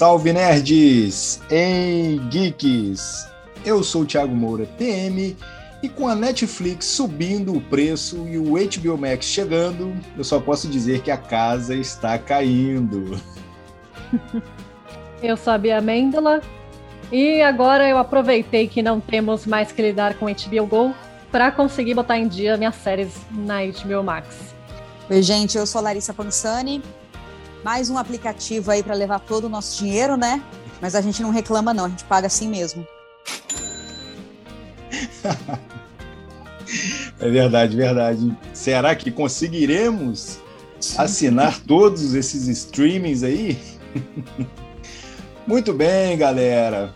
Salve nerds em geeks! Eu sou o Thiago Moura, TM, e com a Netflix subindo o preço e o HBO Max chegando, eu só posso dizer que a casa está caindo. Eu sou a Bia Mendola e agora eu aproveitei que não temos mais que lidar com HBO Go para conseguir botar em dia minhas séries na HBO Max. Oi, gente, eu sou a Larissa Pansani mais um aplicativo aí para levar todo o nosso dinheiro, né? Mas a gente não reclama, não, a gente paga assim mesmo. é verdade, verdade. Será que conseguiremos assinar todos esses streamings aí? Muito bem, galera.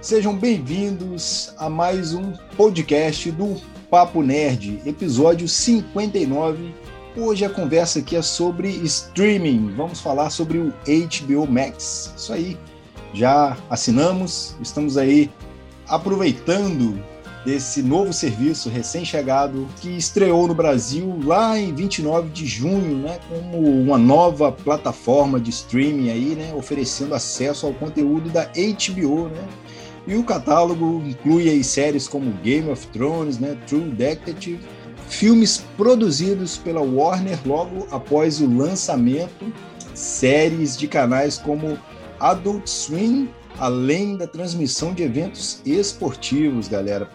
Sejam bem-vindos a mais um podcast do Papo Nerd, episódio 59 Hoje a conversa aqui é sobre streaming. Vamos falar sobre o HBO Max. Isso aí. Já assinamos, estamos aí aproveitando desse novo serviço recém-chegado que estreou no Brasil lá em 29 de junho, né, como uma nova plataforma de streaming aí, né, oferecendo acesso ao conteúdo da HBO, né? E o catálogo inclui aí séries como Game of Thrones, né, True Detective, filmes produzidos pela Warner logo após o lançamento, séries de canais como Adult Swim, além da transmissão de eventos esportivos, galera.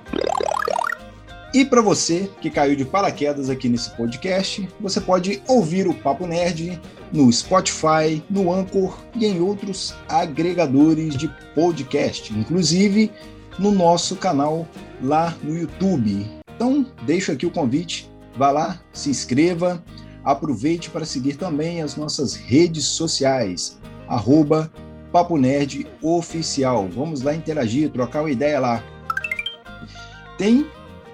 E para você que caiu de paraquedas aqui nesse podcast, você pode ouvir o Papo Nerd no Spotify, no Anchor e em outros agregadores de podcast, inclusive no nosso canal lá no YouTube. Então, deixo aqui o convite, vá lá, se inscreva, aproveite para seguir também as nossas redes sociais, arroba Papo Nerd Oficial. Vamos lá interagir, trocar uma ideia lá. Tem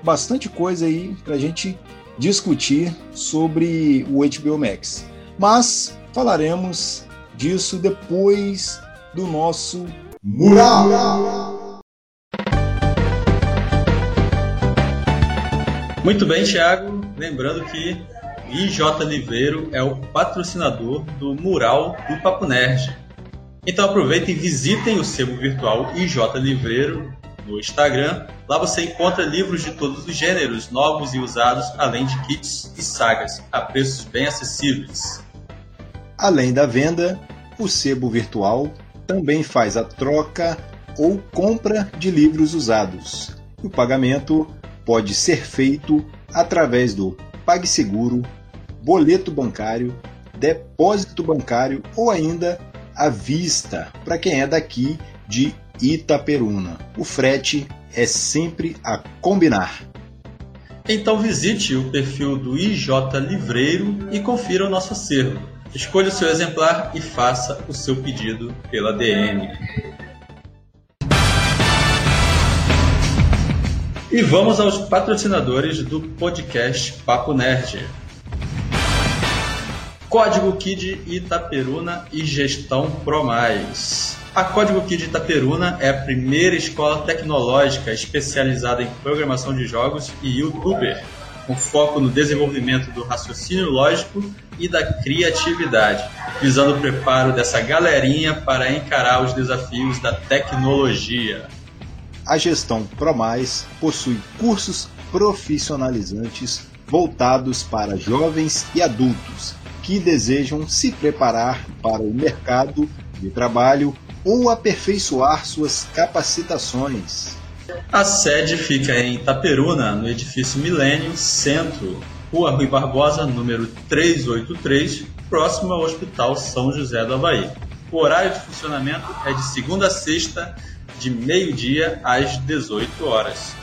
bastante coisa aí para a gente discutir sobre o HBO Max, mas falaremos disso depois do nosso Mural! Muito bem, Thiago. Lembrando que IJ Liveiro é o patrocinador do mural do Papo Nerd. Então aproveitem e visitem o sebo virtual IJ Livreiro no Instagram. Lá você encontra livros de todos os gêneros, novos e usados, além de kits e sagas, a preços bem acessíveis. Além da venda, o sebo virtual também faz a troca ou compra de livros usados. O pagamento pode ser feito através do PagSeguro, boleto bancário, depósito bancário ou ainda à vista para quem é daqui de Itaperuna. O frete é sempre a combinar. Então visite o perfil do IJ Livreiro e confira o nosso acervo. Escolha o seu exemplar e faça o seu pedido pela DM. E vamos aos patrocinadores do podcast Papo Nerd. Código Kid Itaperuna e Gestão ProMais. A Código Kid Itaperuna é a primeira escola tecnológica especializada em programação de jogos e youtuber, com foco no desenvolvimento do raciocínio lógico e da criatividade, visando o preparo dessa galerinha para encarar os desafios da tecnologia a gestão ProMais possui cursos profissionalizantes voltados para jovens e adultos que desejam se preparar para o mercado de trabalho ou aperfeiçoar suas capacitações. A sede fica em Itaperuna, no edifício Milênio Centro, Rua Rui Barbosa, número 383, próximo ao Hospital São José do Havaí. O horário de funcionamento é de segunda a sexta, de meio-dia às 18 horas.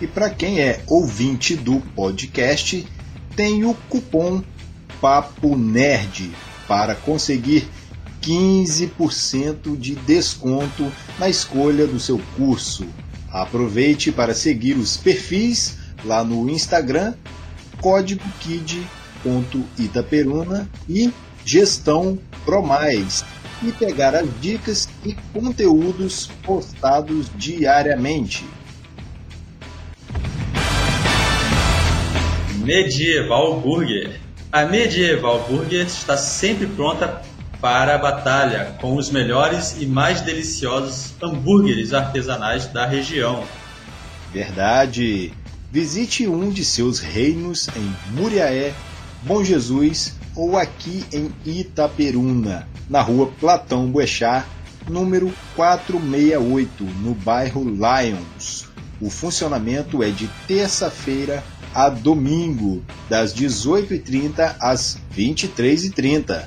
E para quem é ouvinte do podcast, tem o cupom Papo Nerd para conseguir 15% de desconto na escolha do seu curso. Aproveite para seguir os perfis lá no Instagram, código kid.itaperuna e gestão Promais e pegar as dicas e conteúdos postados diariamente. Medieval Burger. A Medieval Burger está sempre pronta para a batalha com os melhores e mais deliciosos hambúrgueres artesanais da região. Verdade! Visite um de seus reinos em Muriaé, Bom Jesus ou aqui em Itaperuna, na rua Platão Boechat, número 468, no bairro Lions. O funcionamento é de terça-feira a domingo, das 18h30 às 23h30.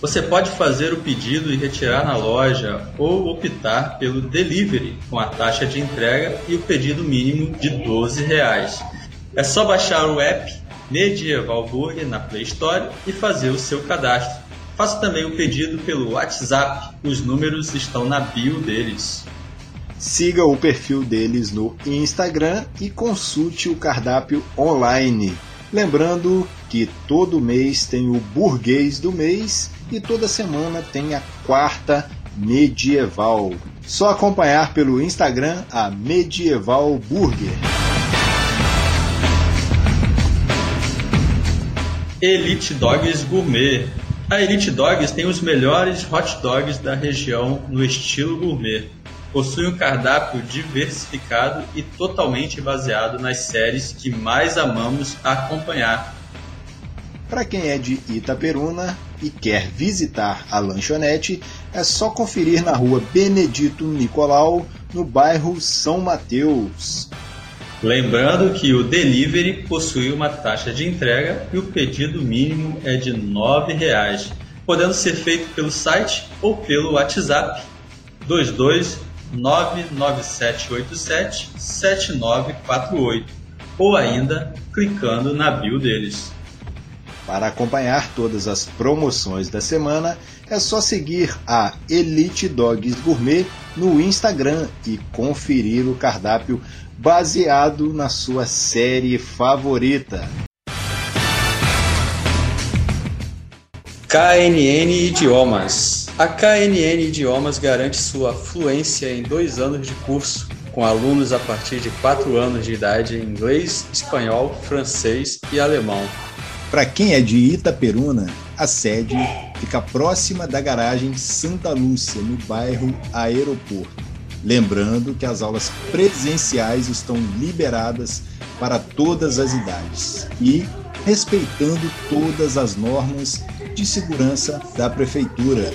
Você pode fazer o pedido e retirar na loja ou optar pelo delivery com a taxa de entrega e o pedido mínimo de 12 reais. É só baixar o app Medieval Burger na Play Store e fazer o seu cadastro. Faça também o pedido pelo WhatsApp, os números estão na bio deles. Siga o perfil deles no Instagram e consulte o cardápio online. Lembrando que todo mês tem o burguês do mês e toda semana tem a quarta medieval. Só acompanhar pelo Instagram a Medieval Burger. Elite Dogs Gourmet. A Elite Dogs tem os melhores hot dogs da região no estilo gourmet. Possui um cardápio diversificado e totalmente baseado nas séries que mais amamos acompanhar. Para quem é de Itaperuna e quer visitar a lanchonete, é só conferir na rua Benedito Nicolau, no bairro São Mateus. Lembrando que o delivery possui uma taxa de entrega e o pedido mínimo é de R$ 9,00, podendo ser feito pelo site ou pelo WhatsApp 22 99787 7948 ou ainda clicando na bio deles. Para acompanhar todas as promoções da semana, é só seguir a Elite Dogs Gourmet no Instagram e conferir o cardápio baseado na sua série favorita. KNN Idiomas. A KNN Idiomas garante sua fluência em dois anos de curso, com alunos a partir de quatro anos de idade em inglês, espanhol, francês e alemão. Para quem é de Itaperuna, a sede fica próxima da garagem Santa Lúcia, no bairro Aeroporto. Lembrando que as aulas presenciais estão liberadas para todas as idades e respeitando todas as normas de segurança da prefeitura.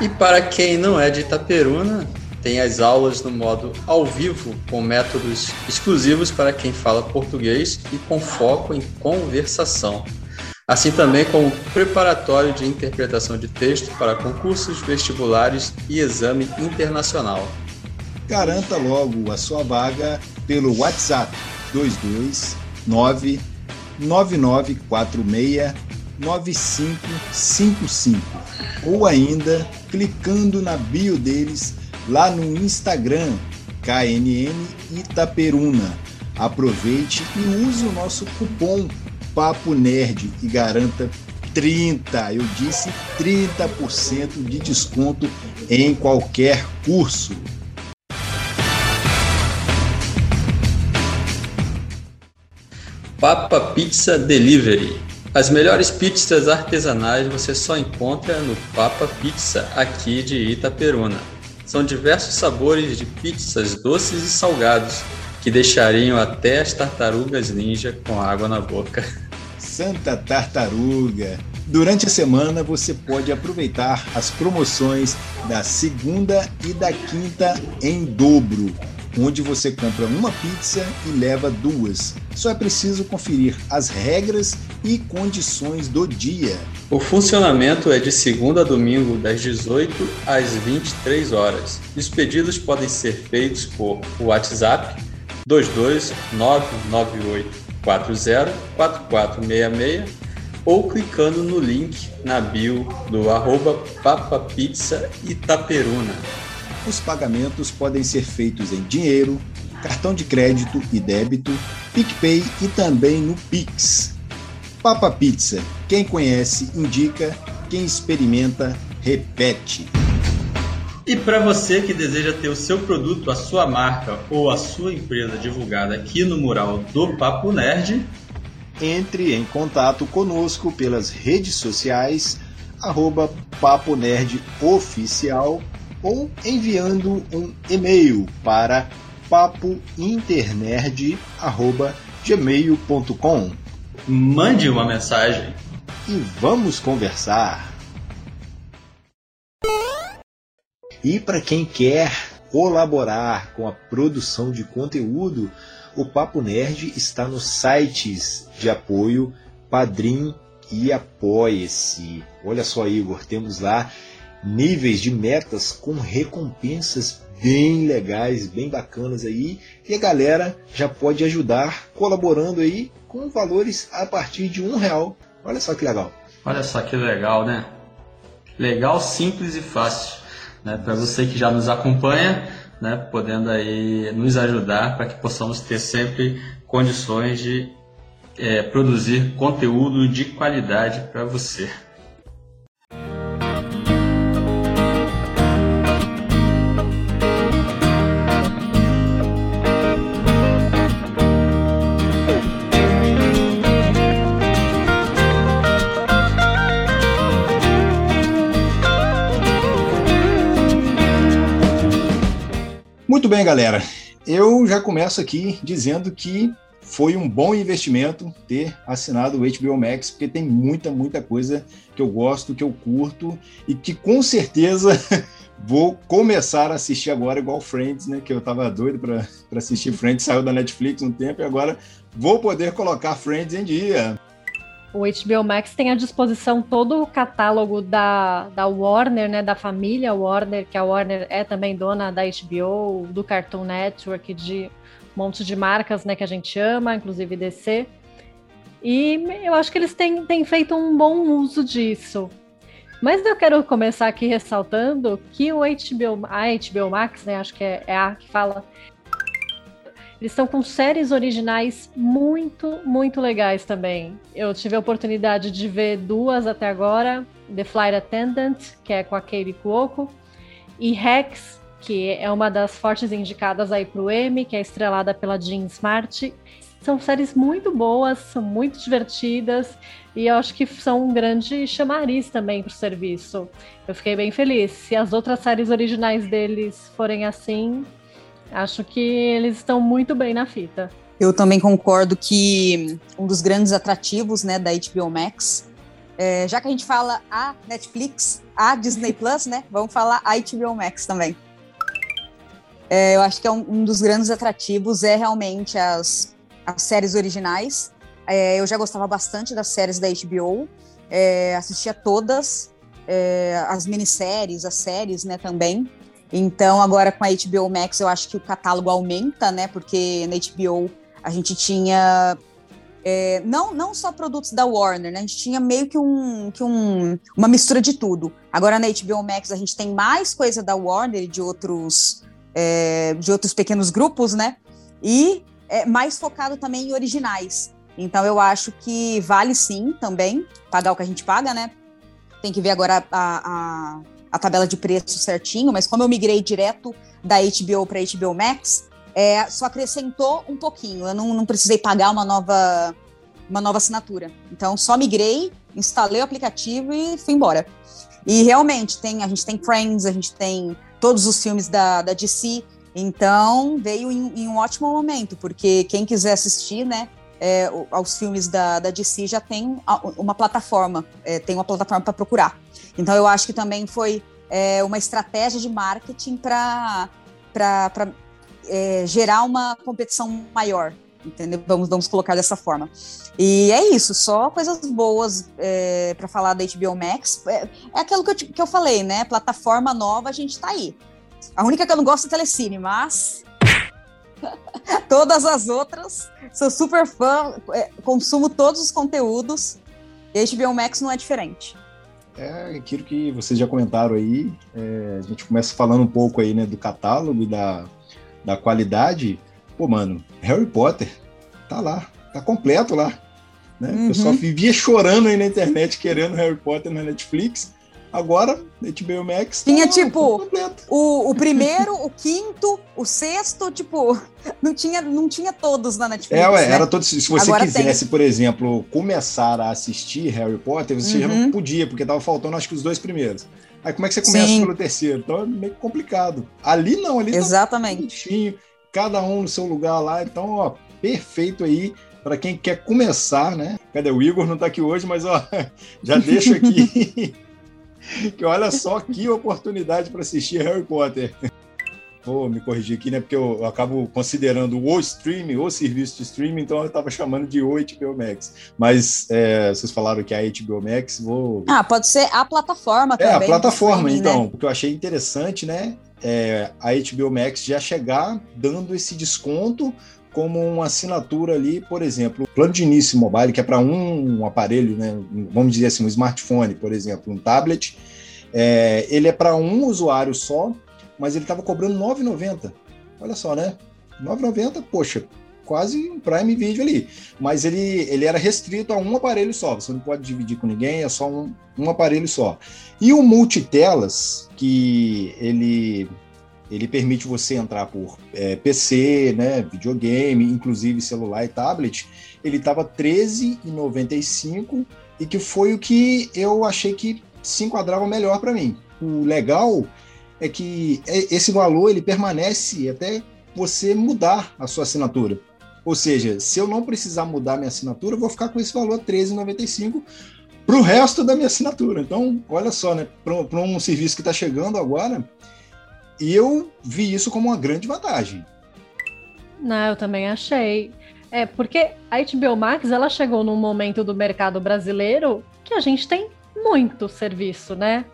E para quem não é de Itaperuna, tem as aulas no modo ao vivo, com métodos exclusivos para quem fala português e com foco em conversação. Assim também com o preparatório de interpretação de texto para concursos vestibulares e exame internacional. Garanta logo a sua vaga pelo WhatsApp 229 9946 9555 ou ainda clicando na bio deles lá no Instagram KNN Itaperuna. Aproveite e use o nosso cupom Papo Nerd e garanta 30, eu disse 30% de desconto em qualquer curso. Papa Pizza Delivery. As melhores pizzas artesanais você só encontra no Papa Pizza, aqui de Itaperuna. São diversos sabores de pizzas doces e salgados que deixariam até as tartarugas ninja com água na boca. Santa Tartaruga! Durante a semana você pode aproveitar as promoções da segunda e da quinta em dobro onde você compra uma pizza e leva duas. Só é preciso conferir as regras e condições do dia. O funcionamento é de segunda a domingo, das 18 às 23 horas. Os pedidos podem ser feitos por WhatsApp 22998404466 ou clicando no link na bio do arroba Itaperuna. Os pagamentos podem ser feitos em dinheiro, cartão de crédito e débito, PicPay e também no Pix. Papa Pizza, quem conhece indica, quem experimenta repete. E para você que deseja ter o seu produto, a sua marca ou a sua empresa divulgada aqui no mural do Papo Nerd, entre em contato conosco pelas redes sociais, arroba Papo Nerd Oficial ou enviando um e-mail para papointernerd.gmail.com Mande uma mensagem e vamos conversar. E para quem quer colaborar com a produção de conteúdo, o Papo Nerd está nos sites de apoio Padrim e Apoie-se. Olha só, Igor, temos lá níveis de metas com recompensas bem legais, bem bacanas aí, e a galera já pode ajudar colaborando aí com valores a partir de um real. Olha só que legal. Olha só que legal, né? Legal, simples e fácil né, para você que já nos acompanha, né, podendo aí nos ajudar para que possamos ter sempre condições de é, produzir conteúdo de qualidade para você. Muito bem, galera. Eu já começo aqui dizendo que foi um bom investimento ter assinado o HBO Max, porque tem muita, muita coisa que eu gosto, que eu curto e que com certeza vou começar a assistir agora, igual Friends, né? Que eu tava doido para assistir Friends, saiu da Netflix um tempo e agora vou poder colocar Friends em dia. O HBO Max tem à disposição todo o catálogo da, da Warner, né, da família Warner, que a Warner é também dona da HBO, do Cartoon Network, de um monte de marcas né, que a gente ama, inclusive DC. E eu acho que eles têm, têm feito um bom uso disso. Mas eu quero começar aqui ressaltando que o HBO, a HBO Max, né, acho que é, é a que fala, eles estão com séries originais muito, muito legais também. Eu tive a oportunidade de ver duas até agora: The Flight Attendant, que é com a Katie Cuoco, e Rex, que é uma das fortes indicadas aí para o Emmy, que é estrelada pela Jean Smart. São séries muito boas, são muito divertidas e eu acho que são um grande chamariz também para o serviço. Eu fiquei bem feliz. Se as outras séries originais deles forem assim, Acho que eles estão muito bem na fita. Eu também concordo que um dos grandes atrativos né, da HBO Max, é, já que a gente fala a Netflix, a Disney Plus, né? Vamos falar a HBO Max também. É, eu acho que é um, um, dos grandes atrativos é realmente as, as séries originais. É, eu já gostava bastante das séries da HBO, é, assistia todas, é, as minisséries, as séries, né, também. Então, agora com a HBO Max, eu acho que o catálogo aumenta, né? Porque na HBO a gente tinha é, não, não só produtos da Warner, né? A gente tinha meio que, um, que um, uma mistura de tudo. Agora na HBO Max a gente tem mais coisa da Warner e de outros, é, de outros pequenos grupos, né? E é mais focado também em originais. Então eu acho que vale sim também pagar o que a gente paga, né? Tem que ver agora a, a a tabela de preço certinho, mas como eu migrei direto da HBO para HBO Max, é, só acrescentou um pouquinho. Eu não, não precisei pagar uma nova, uma nova assinatura. Então, só migrei, instalei o aplicativo e fui embora. E realmente, tem, a gente tem Friends, a gente tem todos os filmes da, da DC. Então, veio em, em um ótimo momento, porque quem quiser assistir, né, é, aos filmes da, da DC já tem uma plataforma, é, tem uma plataforma para procurar. Então eu acho que também foi é, uma estratégia de marketing para é, gerar uma competição maior, entendeu? Vamos, vamos colocar dessa forma. E é isso, só coisas boas é, para falar da HBO Max. É, é aquilo que eu, que eu falei, né? Plataforma nova, a gente está aí. A única que eu não gosto é Telecine, mas Todas as outras, sou super fã, é, consumo todos os conteúdos. E a HBO Max não é diferente. É aquilo que vocês já comentaram aí. É, a gente começa falando um pouco aí, né, do catálogo e da, da qualidade. Pô, mano, Harry Potter tá lá, tá completo lá. Né? Uhum. O pessoal vivia chorando aí na internet querendo Harry Potter na Netflix. Agora, HBO Max. Tá tinha, tipo, o, o primeiro, o quinto, o sexto, tipo, não tinha, não tinha todos na Netflix. É, ué, né? era todos. Se você Agora quisesse, tem. por exemplo, começar a assistir Harry Potter, você uhum. já não uhum. podia, porque tava faltando, acho que, os dois primeiros. Aí como é que você começa Sim. pelo terceiro? Então é meio complicado. Ali não, ali tá Exatamente. tá cada um no seu lugar lá. Então, ó, perfeito aí para quem quer começar, né? Cadê o Igor? Não está aqui hoje, mas ó, já deixo aqui que olha só que oportunidade para assistir Harry Potter. Vou me corrigir aqui, né? Porque eu, acabo considerando o streaming, o serviço de streaming, então eu estava chamando de o HBO Max. Mas é, vocês falaram que é a HBO Max, vou. Ah, pode ser a plataforma também. É, a plataforma, então. Né? O que eu achei interessante, né? É a HBO Max já chegar dando esse desconto como uma assinatura ali, por exemplo, plano de início mobile, que é para um aparelho, né, vamos dizer assim, um smartphone, por exemplo, um tablet, é, ele é para um usuário só, mas ele estava cobrando R$ 9,90. Olha só, né? R$ 9,90, poxa, quase um Prime Video ali. Mas ele, ele era restrito a um aparelho só, você não pode dividir com ninguém, é só um, um aparelho só. E o multitelas, que ele ele permite você entrar por é, PC, né, videogame, inclusive celular e tablet. Ele estava R$ 13,95 e que foi o que eu achei que se enquadrava melhor para mim. O legal é que é, esse valor ele permanece até você mudar a sua assinatura. Ou seja, se eu não precisar mudar minha assinatura, eu vou ficar com esse valor R$ 13,95 para o resto da minha assinatura. Então, olha só, né? Para um serviço que está chegando agora, eu vi isso como uma grande vantagem. Não, eu também achei. É, porque a HBO Max, ela chegou num momento do mercado brasileiro que a gente tem muito serviço, né?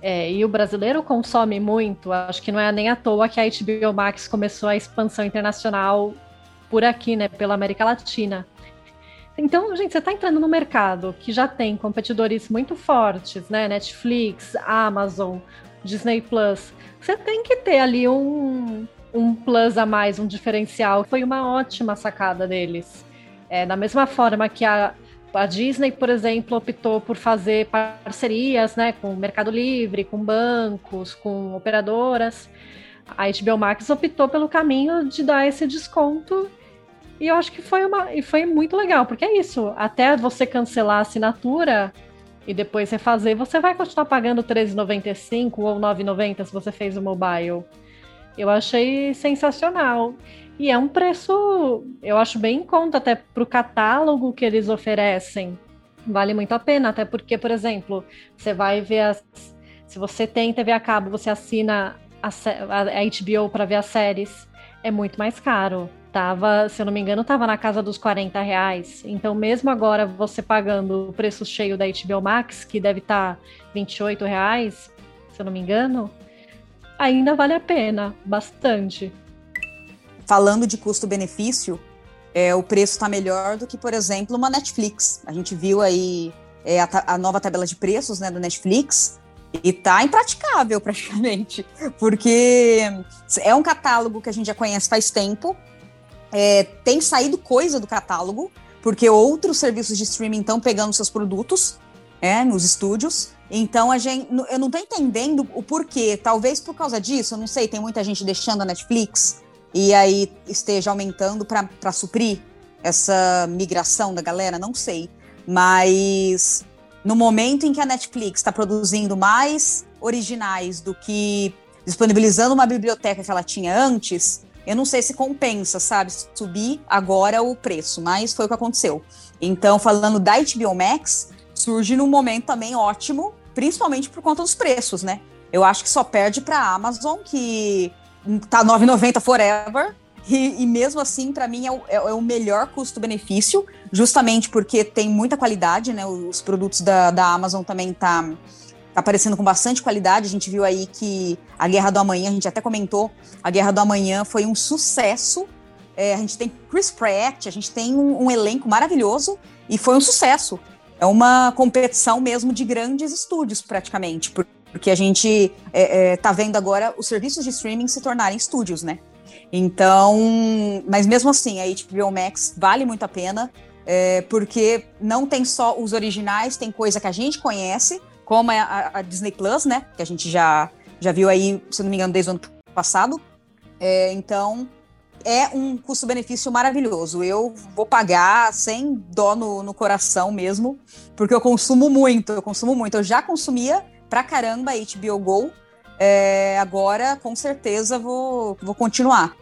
É, e o brasileiro consome muito. Acho que não é nem à toa que a HBO Max começou a expansão internacional por aqui, né? Pela América Latina. Então, gente, você está entrando no mercado que já tem competidores muito fortes, né? Netflix, Amazon, Disney Plus você tem que ter ali um, um plus a mais, um diferencial. Foi uma ótima sacada deles. É, da mesma forma que a, a Disney, por exemplo, optou por fazer parcerias né, com o Mercado Livre, com bancos, com operadoras. A HBO Max optou pelo caminho de dar esse desconto e eu acho que foi uma e foi muito legal, porque é isso, até você cancelar a assinatura, e depois refazer, você vai continuar pagando R$13,95 ou R$9,90 se você fez o mobile. Eu achei sensacional. E é um preço, eu acho bem em conta até para o catálogo que eles oferecem. Vale muito a pena, até porque, por exemplo, você vai ver as. Se você tem TV a cabo, você assina a, a HBO para ver as séries, é muito mais caro tava, se eu não me engano, tava na casa dos 40 reais. Então, mesmo agora você pagando o preço cheio da HBO Max, que deve estar tá 28 reais, se eu não me engano, ainda vale a pena, bastante. Falando de custo-benefício, é, o preço está melhor do que, por exemplo, uma Netflix. A gente viu aí é, a, a, nova tabela de preços né, do Netflix e tá impraticável praticamente, porque é um catálogo que a gente já conhece faz tempo, é, tem saído coisa do catálogo, porque outros serviços de streaming estão pegando seus produtos é, nos estúdios. Então a gente, eu não estou entendendo o porquê. Talvez por causa disso, eu não sei, tem muita gente deixando a Netflix e aí esteja aumentando para suprir essa migração da galera, não sei. Mas no momento em que a Netflix está produzindo mais originais do que disponibilizando uma biblioteca que ela tinha antes, eu não sei se compensa, sabe, subir agora o preço, mas foi o que aconteceu. Então, falando da HBO Max, surge num momento também ótimo, principalmente por conta dos preços, né? Eu acho que só perde para a Amazon, que tá 9,90 forever, e, e, mesmo assim, para mim, é o, é, é o melhor custo-benefício, justamente porque tem muita qualidade, né? Os produtos da, da Amazon também tá tá aparecendo com bastante qualidade. A gente viu aí que a Guerra do Amanhã, a gente até comentou, a Guerra do Amanhã foi um sucesso. É, a gente tem Chris Pratt, a gente tem um, um, elenco maravilhoso e foi um sucesso. é uma competição mesmo de grandes estúdios, praticamente, porque a gente é, é, tá vendo agora os serviços de streaming se tornarem estúdios, né? Então, mas mesmo assim, a HBO Max vale muito a pena, é, porque não tem só os originais, tem coisa que a gente conhece, como a, a, Disney Plus, né? Que a gente já, já viu aí, se não me engano, desde o ano passado. É, então, é um custo-benefício maravilhoso. Eu vou pagar sem dó no, no, coração mesmo, porque eu consumo muito, eu consumo muito. Eu já consumia pra caramba HBO Go, é, agora com certeza vou, vou continuar.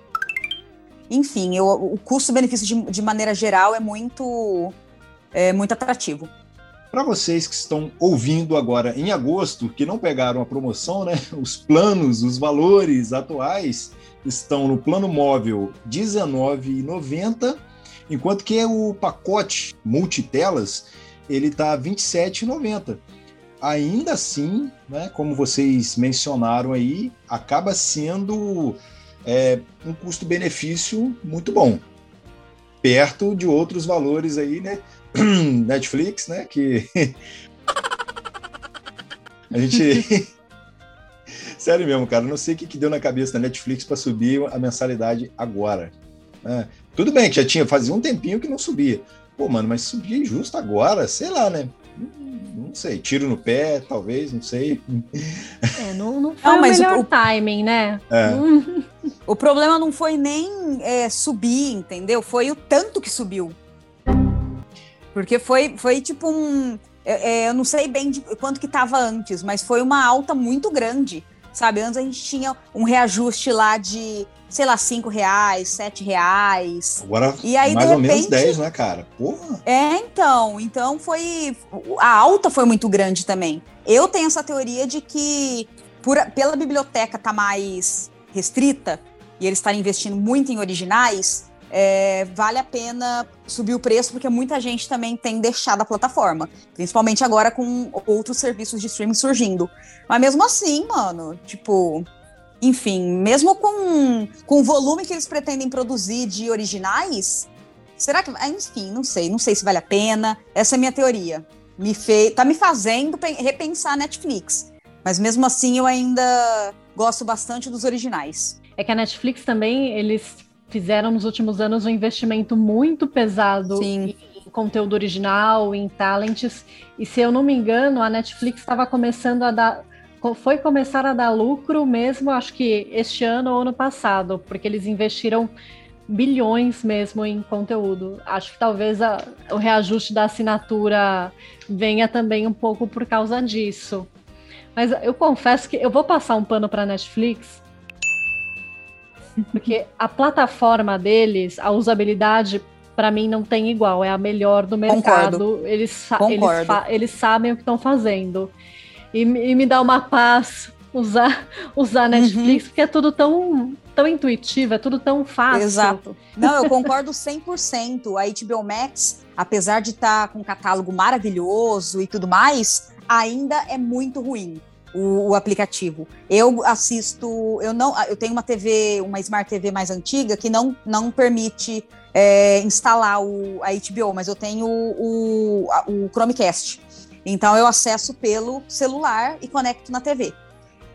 Enfim, eu, o custo-benefício de, de maneira geral é muito, é muito atrativo. Para vocês que estão ouvindo agora em agosto, que não pegaram a promoção, né? Os planos, os valores atuais estão no plano móvel R$19,90, enquanto que o pacote multitelas ele está R$27,90. Ainda assim, né, como vocês mencionaram aí, acaba sendo é, um custo-benefício muito bom, perto de outros valores aí, né? Netflix, né? Que a gente. Sério mesmo, cara, não sei o que, que deu na cabeça da Netflix para subir a mensalidade agora. É, tudo bem que já tinha, fazia um tempinho que não subia. Pô, mano, mas subir justo agora, sei lá, né? Não sei, tiro no pé, talvez, não sei. É, não, não foi não, o melhor o, timing, né? É. O problema não foi nem é, subir, entendeu? Foi o tanto que subiu. Porque foi, foi tipo um. É, eu não sei bem de quanto que estava antes, mas foi uma alta muito grande. Sabe? Antes a gente tinha um reajuste lá de, sei lá, cinco reais, sete reais. Agora, e aí, mais ou repente, menos 10, né, cara? Porra. É, então. Então foi. A alta foi muito grande também. Eu tenho essa teoria de que, por, pela biblioteca tá mais restrita e eles estarem investindo muito em originais, é, vale a pena subir o preço, porque muita gente também tem deixado a plataforma. Principalmente agora com outros serviços de streaming surgindo. Mas mesmo assim, mano, tipo. Enfim, mesmo com, com o volume que eles pretendem produzir de originais, será que. Ah, enfim, não sei. Não sei se vale a pena. Essa é a minha teoria. Me fe, tá me fazendo repensar a Netflix. Mas mesmo assim, eu ainda gosto bastante dos originais. É que a Netflix também, eles fizeram nos últimos anos um investimento muito pesado Sim. em conteúdo original, em talents. E se eu não me engano, a Netflix estava começando a dar. Foi começar a dar lucro mesmo, acho que este ano ou ano passado, porque eles investiram bilhões mesmo em conteúdo. Acho que talvez a, o reajuste da assinatura venha também um pouco por causa disso. Mas eu confesso que eu vou passar um pano para a Netflix, porque a plataforma deles, a usabilidade, para mim não tem igual, é a melhor do mercado. Eles, eles, eles, sabem o que estão fazendo. E, e, me dá uma paz usar, usar Netflix, uhum. porque é tudo tão, tão intuitivo, é tudo tão fácil. Exato. Não, eu concordo 100%. A HBO Max, apesar de estar tá com um catálogo maravilhoso e tudo mais, ainda é muito ruim o, o, aplicativo. Eu assisto, eu não, eu tenho uma TV, uma Smart TV mais antiga que não, não permite é, instalar o, a HBO, mas eu tenho o, o, o Chromecast. Então eu acesso pelo celular e conecto na TV.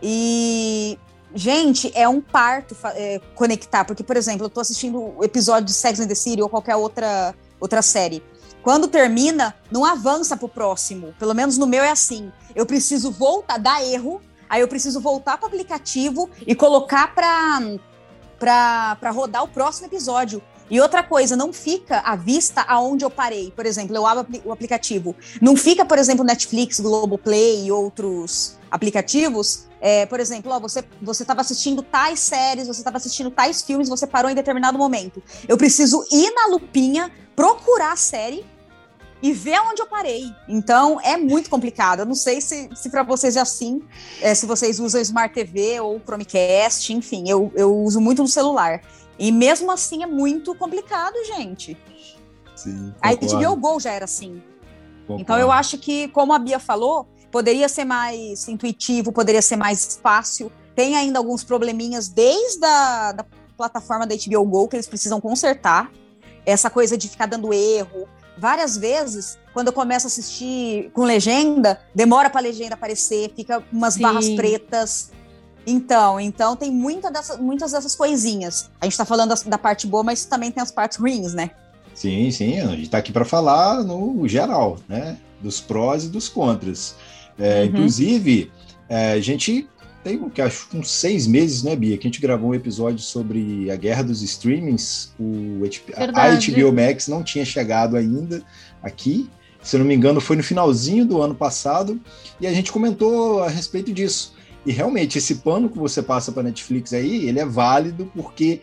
E Gente, é um parto é, conectar, porque, por exemplo, eu tô assistindo o episódio de Sex and the City ou qualquer outra, outra série. Quando termina, não avança pro próximo. Pelo menos no meu é assim. Eu preciso voltar, dar erro, aí eu preciso voltar pro aplicativo e colocar pra, pra, pra rodar o próximo episódio. E outra coisa, não fica à vista aonde eu parei. Por exemplo, eu abro o aplicativo. Não fica, por exemplo, Netflix, Globoplay e outros aplicativos. É, por exemplo, ó, você você estava assistindo tais séries, você estava assistindo tais filmes, você parou em determinado momento. Eu preciso ir na lupinha, procurar a série e ver onde eu parei. Então é muito complicado. Eu não sei se, se para vocês é assim, é, se vocês usam Smart TV ou Chromecast, enfim, eu, eu uso muito no celular. E mesmo assim é muito complicado, gente. Sim, a HBO Go já era assim. Concordo. Então eu acho que, como a Bia falou, poderia ser mais intuitivo, poderia ser mais fácil. Tem ainda alguns probleminhas desde a da plataforma da HBO Go que eles precisam consertar. Essa coisa de ficar dando erro, várias vezes, quando eu começo a assistir com legenda, demora para a legenda aparecer, fica umas Sim. barras pretas. Então, então tem muita dessa, muitas dessas coisinhas. A gente está falando da, da, parte boa, mas também tem as partes ruins, né? Sim, sim. A gente está aqui para falar no geral, né? Dos prós e dos contras. É, uhum. Inclusive, é, a gente tem que acho uns seis meses, né, Bia, que a gente gravou um episódio sobre a guerra dos streamings. O a HBO Max não tinha chegado ainda aqui. Se eu não me engano, foi no finalzinho do ano passado, e a gente comentou a respeito disso. E realmente, esse pano que você passa para a Netflix aí, ele é válido porque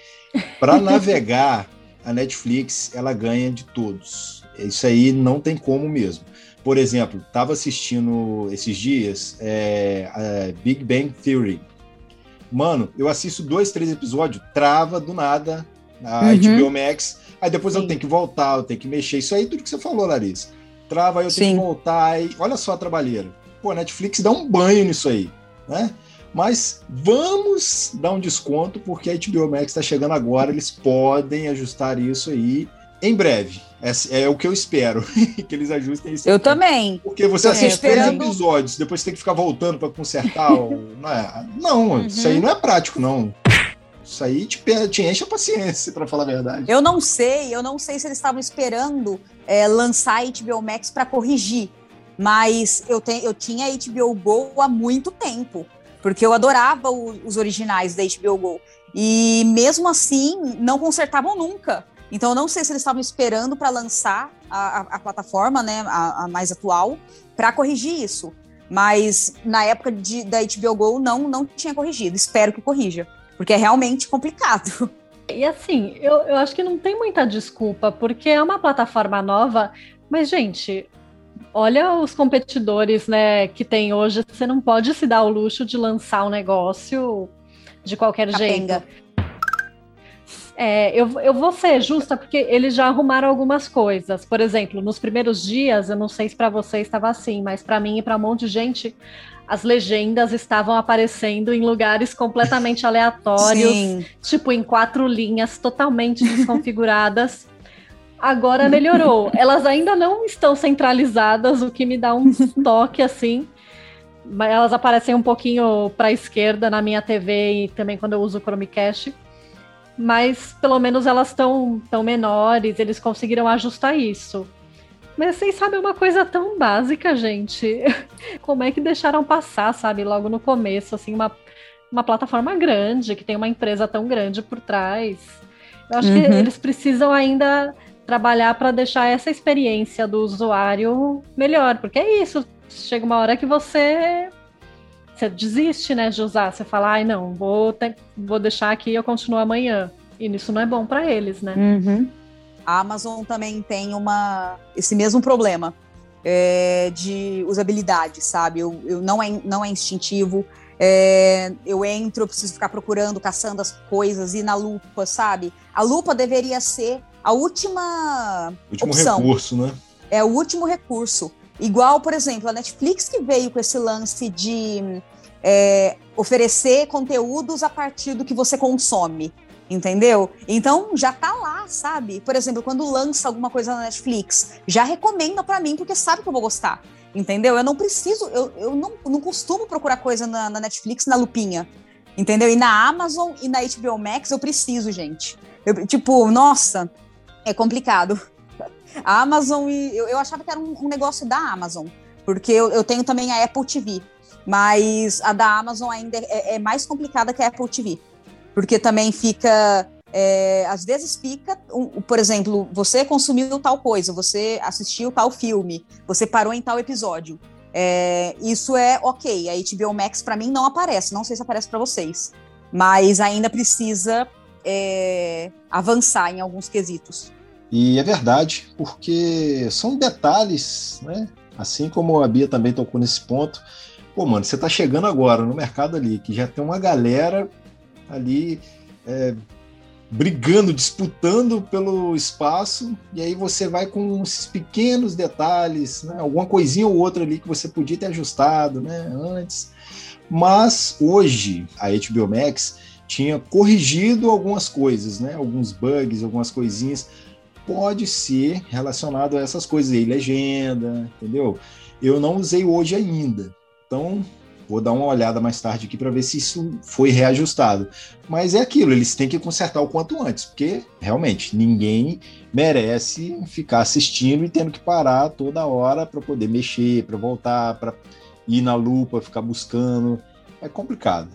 para navegar a Netflix, ela ganha de todos. Isso aí não tem como mesmo. Por exemplo, estava assistindo esses dias é, Big Bang Theory. Mano, eu assisto dois, três episódios, trava do nada a uhum. HBO Max. Aí depois Sim. eu tenho que voltar, eu tenho que mexer. Isso aí tudo que você falou, Larissa. Trava, eu tenho Sim. que voltar. Aí, olha só a trabalheira. Pô, a Netflix dá um banho nisso aí, né? Mas vamos dar um desconto, porque a HBO Max está chegando agora, eles podem ajustar isso aí em breve. É, é, o que eu espero, que eles ajustem isso. Eu aqui. também. Porque você assiste esperando... três episódios, depois você tem que ficar voltando para consertar. o... não, é... não uhum. isso aí não é prático, não. Isso aí te, te enche a paciência, para falar a verdade. Eu não sei, eu não sei se eles estavam esperando é, lançar a HBO Max para corrigir. Mas eu, te, eu tinha HBO Go há muito tempo, porque eu adorava o, os originais da HBO Go. E mesmo assim, não consertavam nunca. Então, eu não sei se eles estavam esperando para lançar a, a, a, plataforma, né, a, a mais atual, para corrigir isso. Mas na época de, da HBO Go não, não tinha corrigido. Espero que corrija, porque é realmente complicado. E assim, eu, eu acho que não tem muita desculpa, porque é uma plataforma nova, mas, gente, olha os competidores né, que tem hoje. Você não pode se dar o luxo de lançar um negócio de qualquer Capenga. jeito. É, eu, eu vou ser justa porque eles já arrumaram algumas coisas. Por exemplo, nos primeiros dias, eu não sei se para você estava assim, mas para mim e para um monte de gente, as legendas estavam aparecendo em lugares completamente aleatórios, Sim. tipo em quatro linhas totalmente desconfiguradas. Agora melhorou. Elas ainda não estão centralizadas, o que me dá um toque assim. Elas aparecem um pouquinho para a esquerda na minha TV e também quando eu uso o Chromecast mas pelo menos elas estão tão menores, eles conseguiram ajustar isso. Mas vocês sabem uma coisa tão básica, gente. Como é que deixaram passar, sabe, logo no começo, assim, uma, uma plataforma grande, que tem uma empresa tão grande por trás. Eu acho uhum. que eles precisam ainda trabalhar para deixar essa experiência do usuário melhor, porque é isso. Chega uma hora que você você desiste, né, de usar. Você fala, ai, não, vou, ter, vou deixar aqui e eu continuo amanhã. E isso não é bom para eles, né? Uhum. A Amazon também tem uma, esse mesmo problema é, de usabilidade, sabe? Eu, eu não, é, não é instintivo. É, eu entro, eu preciso ficar procurando, caçando as coisas, e na lupa, sabe? A lupa deveria ser a última último opção. recurso, né? É o último recurso. Igual, por exemplo, a Netflix que veio com esse lance de é, oferecer conteúdos a partir do que você consome, entendeu? Então já tá lá, sabe? Por exemplo, quando lança alguma coisa na Netflix, já recomenda para mim porque sabe que eu vou gostar, entendeu? Eu não preciso, eu, eu não, não costumo procurar coisa na, na Netflix na lupinha, entendeu? E na Amazon e na HBO Max eu preciso, gente. Eu, tipo, nossa, é complicado. A Amazon e. Eu, eu achava que era um, um, negócio da Amazon, porque eu, eu, tenho também a Apple TV, mas a da Amazon ainda é, é mais complicada que a Apple TV, porque também fica. É, às vezes fica, um, por exemplo, você consumiu tal coisa, você assistiu tal filme, você parou em tal episódio. É, isso é ok. A HBO Max para mim não aparece, não sei se aparece para vocês, mas ainda precisa é, avançar em alguns quesitos. E é verdade, porque são detalhes, né? Assim como a Bia também tocou nesse ponto. Pô, mano, você tá chegando agora no mercado ali, que já tem uma galera ali é, brigando, disputando pelo espaço, e aí você vai com esses pequenos detalhes, né? Alguma coisinha ou outra ali que você podia ter ajustado, né? Antes. Mas hoje a HBO Max tinha corrigido algumas coisas, né? Alguns bugs, algumas coisinhas pode ser relacionado a essas coisas aí, legenda, entendeu? Eu não usei hoje ainda, então vou dar uma olhada mais tarde aqui para ver se isso foi reajustado. Mas é aquilo, eles têm que consertar o quanto antes, porque realmente ninguém merece ficar assistindo e tendo que parar toda hora para poder mexer, para voltar, para ir na lupa, ficar buscando. É complicado.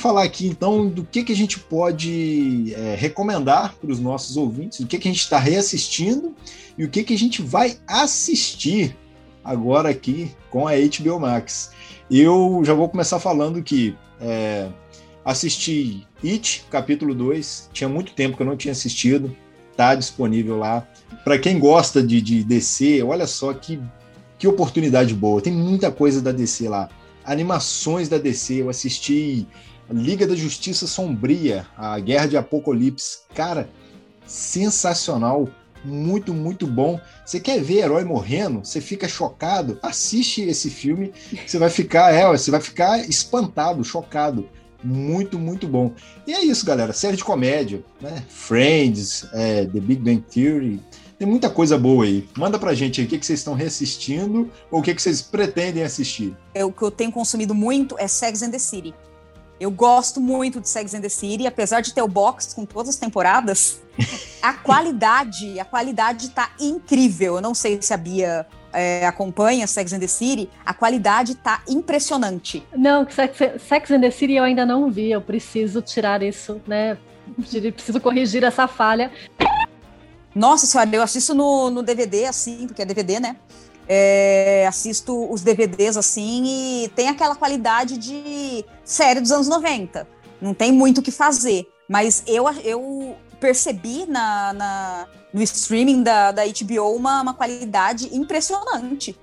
Vamos falar aqui então do que, que a gente pode é, recomendar para os nossos ouvintes, o que, que a gente está reassistindo e o que, que a gente vai assistir agora aqui com a HBO Max. Eu já vou começar falando que é, assisti It, capítulo 2, tinha muito tempo que eu não tinha assistido, tá disponível lá. Para quem gosta de, de DC, olha só que, que oportunidade boa, tem muita coisa da DC lá. Animações da DC, eu assisti Liga da Justiça Sombria, a Guerra de Apocalipse. Cara, sensacional, muito, muito bom. Você quer ver herói morrendo? Você fica chocado? Assiste esse filme, você vai ficar, é, você vai ficar espantado, chocado. Muito, muito bom. E é isso, galera. Série de comédia, né? Friends, é, The Big Bang Theory. Tem muita coisa boa aí. Manda pra gente aí o que, que vocês estão reassistindo ou o que, que vocês pretendem assistir. É, o que eu tenho consumido muito é Sex and the City. Eu gosto muito de Sex and the City, apesar de ter o box com todas as temporadas, a qualidade, a qualidade tá incrível. Eu não sei se a Bia é, acompanha Sex and the City, a qualidade tá impressionante. Não, Sex, Sex and the City eu ainda não vi, eu preciso tirar isso, né? Preciso corrigir essa falha. Nossa senhora, eu assisto no, no DVD, assim, porque é DVD, né? É, assisto os DVDs assim e tem aquela qualidade de série dos anos 90. Não tem muito o que fazer. Mas eu, eu percebi na, na no streaming da, da HBO uma, uma qualidade impressionante.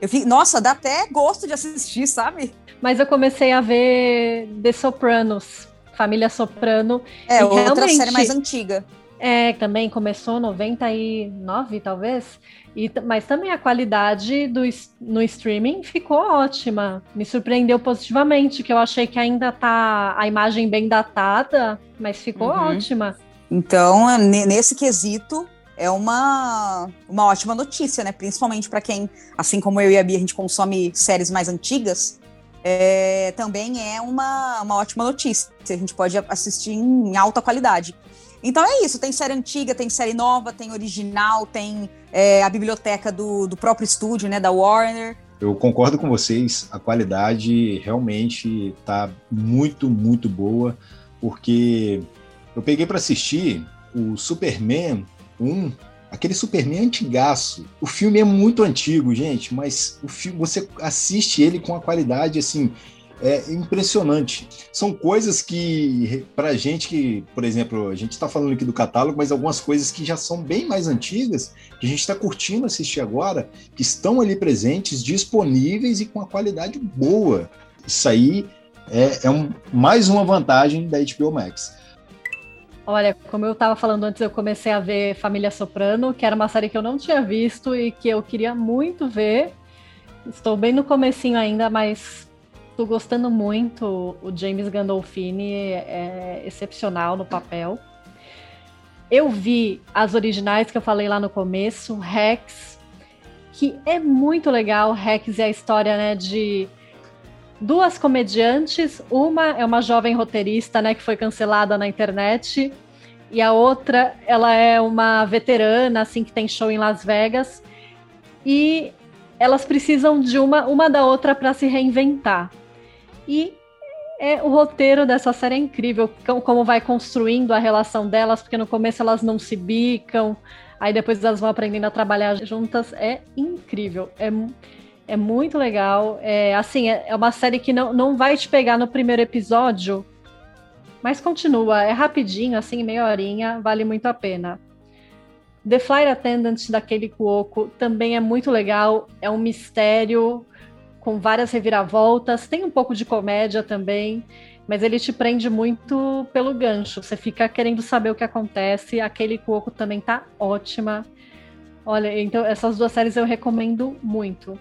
Eu fico, nossa, dá até gosto de assistir, sabe? Mas eu comecei a ver The Sopranos, Família Soprano. É, outra série mais antiga. É, também começou 99, talvez. E, mas também a qualidade do, no streaming ficou ótima. Me surpreendeu positivamente, que eu achei que ainda tá a imagem bem datada, mas ficou uhum. ótima. Então, nesse quesito, é uma, uma ótima notícia, né? Principalmente para quem, assim como eu e a Bia, a gente consome séries mais antigas. É, também é uma, uma ótima notícia. A gente pode assistir em alta qualidade. Então é isso, tem série antiga, tem série nova, tem original, tem é, a biblioteca do, do próprio estúdio, né, da Warner. Eu concordo com vocês, a qualidade realmente tá muito, muito boa, porque eu peguei para assistir o Superman 1, aquele Superman antigaço. O filme é muito antigo, gente, mas o filme você assiste ele com a qualidade assim é impressionante. São coisas que, para gente que, por exemplo, a gente está falando aqui do catálogo, mas algumas coisas que já são bem mais antigas, que a gente está curtindo assistir agora, que estão ali presentes, disponíveis e com a qualidade boa. Isso aí é, é um, mais uma vantagem da HBO Max. Olha, como eu estava falando antes, eu comecei a ver Família Soprano, que era uma série que eu não tinha visto e que eu queria muito ver. Estou bem no comecinho ainda, mas Tô gostando muito. O James Gandolfini é excepcional no papel. Eu vi as originais que eu falei lá no começo, Rex, que é muito legal. Rex é a história né, de duas comediantes. Uma é uma jovem roteirista né, que foi cancelada na internet. E a outra, ela é uma veterana, assim, que tem show em Las Vegas. E elas precisam de uma, uma da outra para se reinventar. E é, o roteiro dessa série é incrível, como vai construindo a relação delas, porque no começo elas não se bicam, aí depois elas vão aprendendo a trabalhar juntas. É incrível, é, é muito legal. É, assim, é, é uma série que não, não vai te pegar no primeiro episódio, mas continua, é rapidinho, assim, meia horinha, vale muito a pena. The Flight Attendant daquele Cuoco também é muito legal, é um mistério com várias reviravoltas, tem um pouco de comédia também, mas ele te prende muito pelo gancho. Você fica querendo saber o que acontece. Aquele Coco também tá ótima. Olha, então essas duas séries eu recomendo muito.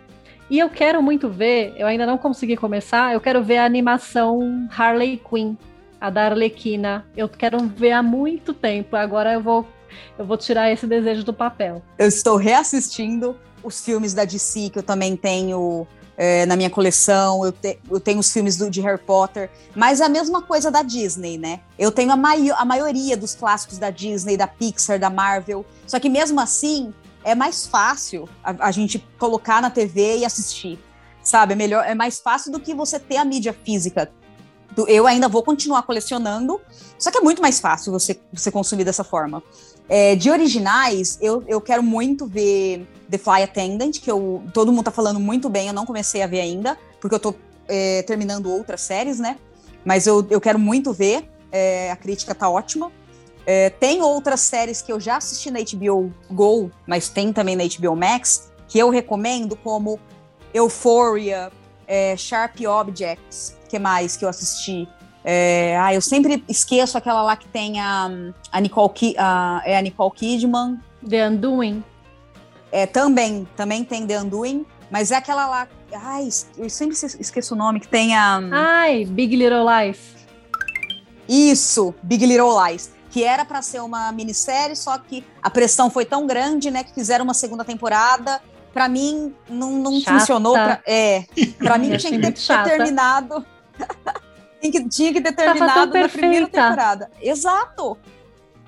E eu quero muito ver, eu ainda não consegui começar, eu quero ver a animação Harley Quinn, a da Arlequina. Eu quero ver há muito tempo. Agora eu vou eu vou tirar esse desejo do papel. Eu estou reassistindo os filmes da DC que eu também tenho é, na minha coleção, eu, te, eu, tenho os filmes do, de Harry Potter, mas é a mesma coisa da Disney, né? Eu tenho a, mai a maioria dos clássicos da Disney, da Pixar, da Marvel, só que mesmo assim é mais fácil a, a gente colocar na TV e assistir, sabe? É, melhor, é mais fácil do que você ter a mídia física. Eu ainda vou continuar colecionando, só que é muito mais fácil você, você consumir dessa forma. É, de originais, eu, eu quero muito ver The Fly Attendant, que eu, todo mundo tá falando muito bem, eu não comecei a ver ainda, porque eu tô é, terminando outras séries, né? Mas eu, eu quero muito ver, é, a crítica tá ótima. É, tem outras séries que eu já assisti na HBO Go, mas tem também na HBO Max, que eu recomendo, como Euphoria, é, Sharp Objects, que mais que eu assisti? É, ah, eu sempre esqueço aquela lá que tem a, a Nicole, a, é a Nicole Kidman. The Undoing. É, também, também tem The Undoing, mas é aquela lá. Ai, eu sempre esqueço o nome, que tem a. Ai, Big Little Lies. Isso, Big Little Lies. Que era para ser uma minissérie, só que a pressão foi tão grande, né, que fizeram uma segunda temporada. Para mim, não, não funcionou. Pra, é, para mim tinha que ter, ter terminado. tinha, que, tinha que ter terminado na primeira temporada. Exato.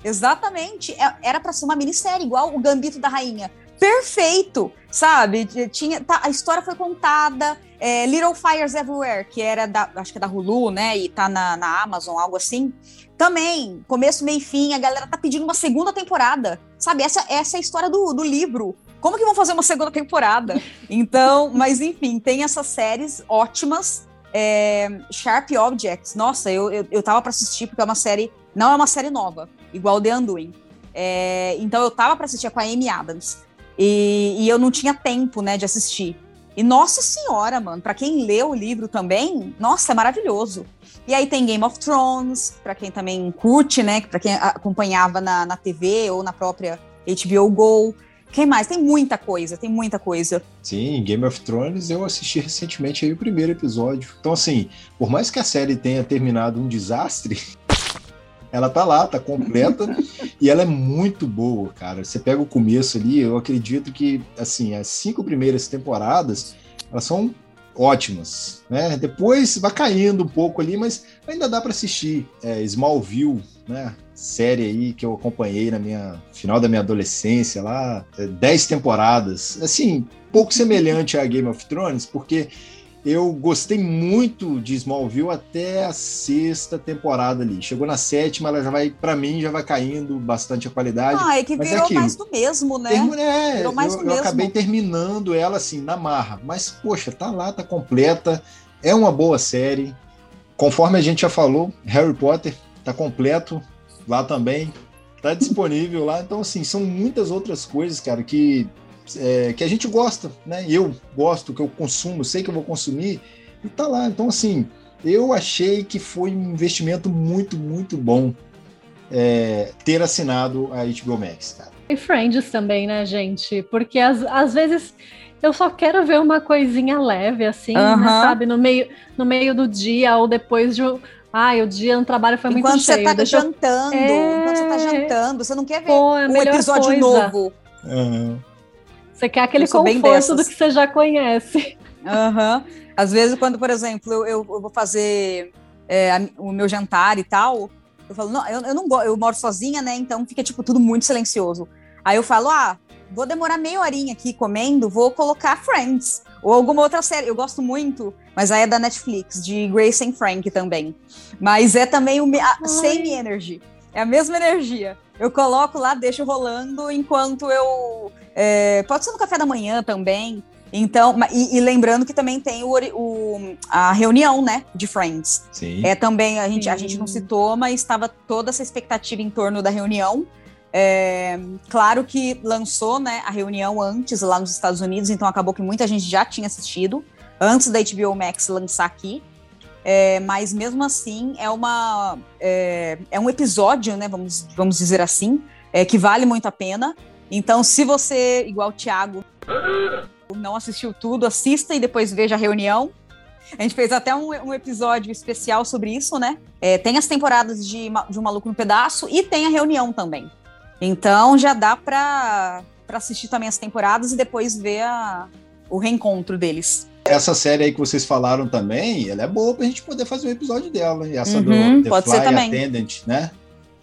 Exatamente. É, era para ser uma minissérie, igual o Gambito da Rainha perfeito, sabe? Tinha, tá, a história foi contada. É, Little Fires Everywhere, que era da, acho que é da Hulu, né? E tá na, na Amazon, algo assim. Também, começo, meio e fim, a galera tá pedindo uma segunda temporada. Sabe, essa, essa é a história do, do livro. Como que vão fazer uma segunda temporada? Então, mas enfim, tem essas séries ótimas. É, Sharp Objects, nossa, eu, eu, eu tava pra assistir porque é uma série, não é uma série nova, igual The Undoing. É, então eu tava pra assistir com a Amy Adams. E, e eu não tinha tempo, né, de assistir. E nossa senhora, mano, para quem lê o livro também, nossa, é maravilhoso. E aí tem Game of Thrones, para quem também curte, né, para quem acompanhava na, na TV ou na própria HBO Go. Quem mais? Tem muita coisa, tem muita coisa. Sim, Game of Thrones eu assisti recentemente aí o primeiro episódio. Então, assim, por mais que a série tenha terminado um desastre, ela tá lá, tá completa e ela é muito boa, cara. Você pega o começo ali, eu acredito que, assim, as cinco primeiras temporadas, elas são ótimas, né? Depois vai caindo um pouco ali, mas ainda dá para assistir. É, Smallville, né? Série aí que eu acompanhei na minha final da minha adolescência lá, é, dez temporadas, assim, pouco semelhante a Game of Thrones, porque eu gostei muito de Smallville até a sexta temporada ali. Chegou na sétima, ela já vai, para mim, já vai caindo bastante a qualidade. Ah, é que é virou é mais do mesmo, né? Termo, é, virou mais eu, do eu mesmo. acabei terminando ela assim, na marra. Mas, poxa, tá lá, tá completa. É uma boa série. Conforme a gente já falou, Harry Potter tá completo lá também. Tá disponível lá. Então, assim, são muitas outras coisas, cara, que é, que a gente gosta, né? Eu gosto, que eu consumo, sei que eu vou consumir, e tá lá. Então, assim, eu achei que foi um investimento muito, muito bom é, ter assinado a HBO Max, cara. E Friends também, né, gente? Porque às, às vezes eu só quero ver uma coisinha leve, assim, né, sabe? No meio, no meio do dia ou depois de. Ai, o dia no trabalho foi enquanto muito cheio. Enquanto você tá jantando, é... enquanto você tá jantando, você não quer ver Pô, é um episódio coisa. novo. Uhum. Você quer aquele conforto do que você já conhece. Uhum. Às vezes, quando, por exemplo, eu, eu, vou fazer é, o meu jantar e tal, eu falo, não, eu, eu não eu moro sozinha, né? Então fica, tipo, tudo muito silencioso. Aí eu falo, ah, vou demorar meia horinha aqui comendo, vou colocar Friends. Ou alguma outra série. Eu gosto muito, mas aí é da Netflix, de Grace and Frank também. Mas é também o a, same energy. É a mesma energia. Eu coloco lá, deixo rolando enquanto eu é, pode ser no café da manhã também. Então, e, e lembrando que também tem o, o, a reunião, né, de Friends. Sim. É também, a gente, a gente não citou, mas estava toda essa expectativa em torno da reunião. É, claro que lançou, né, a reunião antes lá nos Estados Unidos, então acabou que muita gente já tinha assistido, antes da HBO Max lançar aqui. é, mas mesmo assim é uma é, é, um episódio, né? Vamos, vamos dizer assim, é, que vale muito a pena. Então, se você, igual o Thiago, não assistiu tudo, assista e depois veja a reunião. A gente fez até um, um episódio especial sobre isso, né? É, tem as temporadas de, de Um Maluco no Pedaço e tem a reunião também. Então já dá para assistir também as temporadas e depois ver a, o reencontro deles. Essa série aí que vocês falaram também, ela é boa pra gente poder fazer um episódio dela. Essa uhum, do The pode Fly ser também. Attendant, né?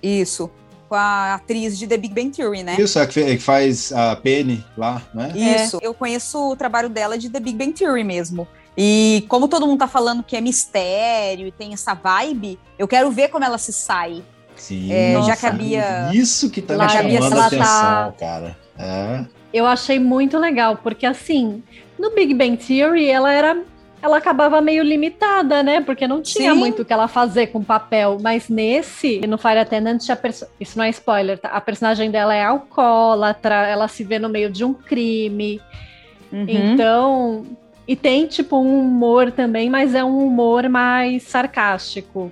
Isso. Com a atriz de The Big Bang Theory, né? Isso, é que faz a Penny lá, né? Isso. É. Eu conheço o trabalho dela de The Big Bang Theory mesmo. E como todo mundo tá falando que é mistério e tem essa vibe, eu quero ver como ela se sai. Sim, é, nossa, já cabia. Isso que tá me chamando a atenção, tá... cara. É. Eu achei muito legal, porque assim, no Big Bang Theory, ela era. Ela acabava meio limitada, né? Porque não tinha Sim. muito o que ela fazer com papel. Mas nesse, no Fire Attendant, perso... isso não é spoiler, tá? A personagem dela é alcoólatra, ela se vê no meio de um crime. Uhum. Então. E tem, tipo, um humor também, mas é um humor mais sarcástico.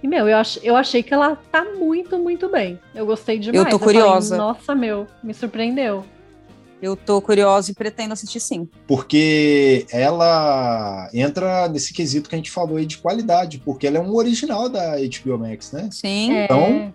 E, meu, eu, ach, eu achei que ela tá muito, muito bem. Eu gostei demais. Eu tô curiosa. Eu falei, Nossa, meu, me surpreendeu. Eu tô curiosa e pretendo assistir sim. Porque ela entra nesse quesito que a gente falou aí de qualidade, porque ela é um original da HBO Max, né? Sim. Então, é.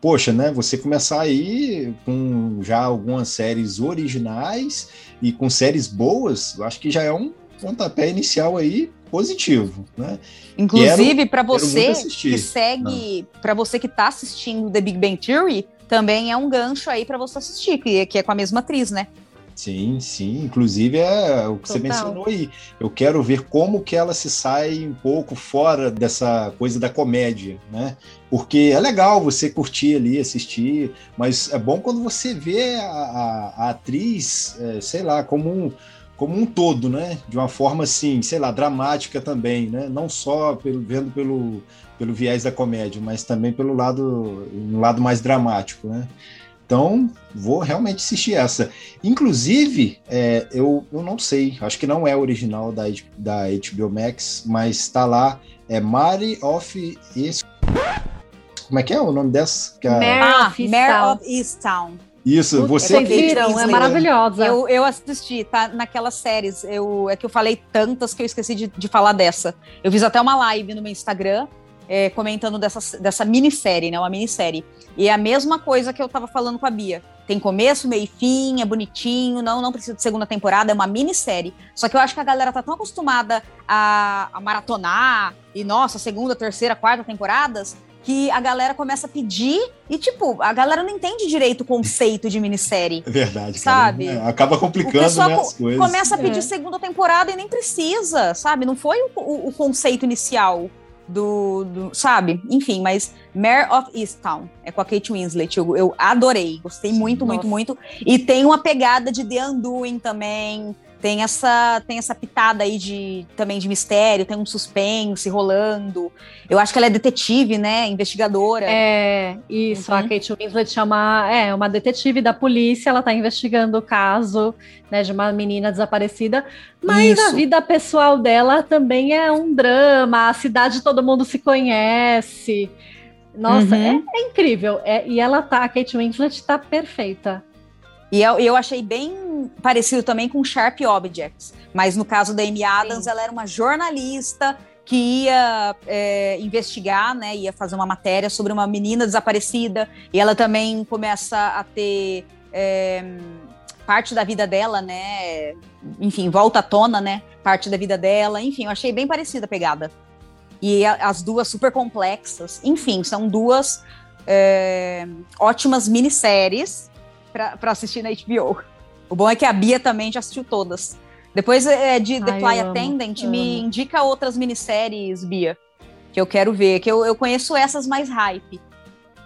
poxa, né? Você começar aí com já algumas séries originais e com séries boas, eu acho que já é um pontapé inicial aí positivo, né? Inclusive para você que segue, para você que tá assistindo The Big Bang Theory, também é um gancho aí para você assistir, que, que é com a mesma atriz, né? Sim, sim. Inclusive é o que Total. você mencionou aí. Eu quero ver como que ela se sai um pouco fora dessa coisa da comédia, né? Porque é legal você curtir ali, assistir, mas é bom quando você vê a, a, a atriz, é, sei lá, como um, como um todo, né? De uma forma assim, sei lá, dramática também, né? Não só pelo, vendo pelo, pelo viés da comédia, mas também pelo lado, um lado mais dramático, né? Então, vou realmente assistir essa. Inclusive, é, eu, eu não sei, acho que não é original da, da HBO Max, mas está lá, é Mary of East... Como é que é o nome dessa? Que é... Mare of, Mare of Easttown. Isso, você Vocês viram, é maravilhosa. Eu, eu assisti, tá naquelas séries. Eu, é que eu falei tantas que eu esqueci de, de falar dessa. Eu fiz até uma live no meu Instagram é, comentando dessa, dessa minissérie, né? Uma minissérie. E é a mesma coisa que eu tava falando com a Bia. Tem começo, meio e fim, é bonitinho, não, não precisa de segunda temporada, é uma minissérie. Só que eu acho que a galera tá tão acostumada a, a maratonar, e nossa, segunda, terceira, quarta temporadas, que a galera começa a pedir e, tipo, a galera não entende direito o conceito de minissérie. É verdade. Sabe? Cara, acaba complicando né, as coisas. começa a pedir é. segunda temporada e nem precisa, sabe? Não foi o, o, o conceito inicial do, do, sabe? Enfim, mas Mare of Easttown é com a Kate Winslet. Eu, eu adorei, gostei muito, Nossa. muito, muito. E tem uma pegada de The Undoing também. Tem essa, tem essa pitada aí de também de mistério, tem um suspense rolando. Eu acho que ela é detetive, né? Investigadora. É, isso. Uhum. A Kate Winslet chama, é uma detetive da polícia, ela tá investigando o caso né, de uma menina desaparecida. Mas isso. a vida pessoal dela também é um drama, a cidade todo mundo se conhece. Nossa, uhum. é, é, incrível. É, e ela tá, a Kate Winslet tá perfeita. E eu, eu achei bem parecido também com Sharp Objects. Mas no caso da Amy Adams, Sim. ela era uma jornalista que ia é, investigar, né, ia fazer uma matéria sobre uma menina desaparecida, e ela também começa a ter é, parte da vida dela, né, enfim, volta à tona, né, parte da vida dela, enfim, eu achei bem parecida a pegada. E a, as duas super complexas, enfim, são duas é, ótimas minisséries para assistir na HBO. O bom é que a Bia também já assistiu todas. Depois é, de The Ai, Fly Attendant, amo, me amo. indica outras minisséries, Bia, que eu quero ver, que eu, eu conheço essas mais hype.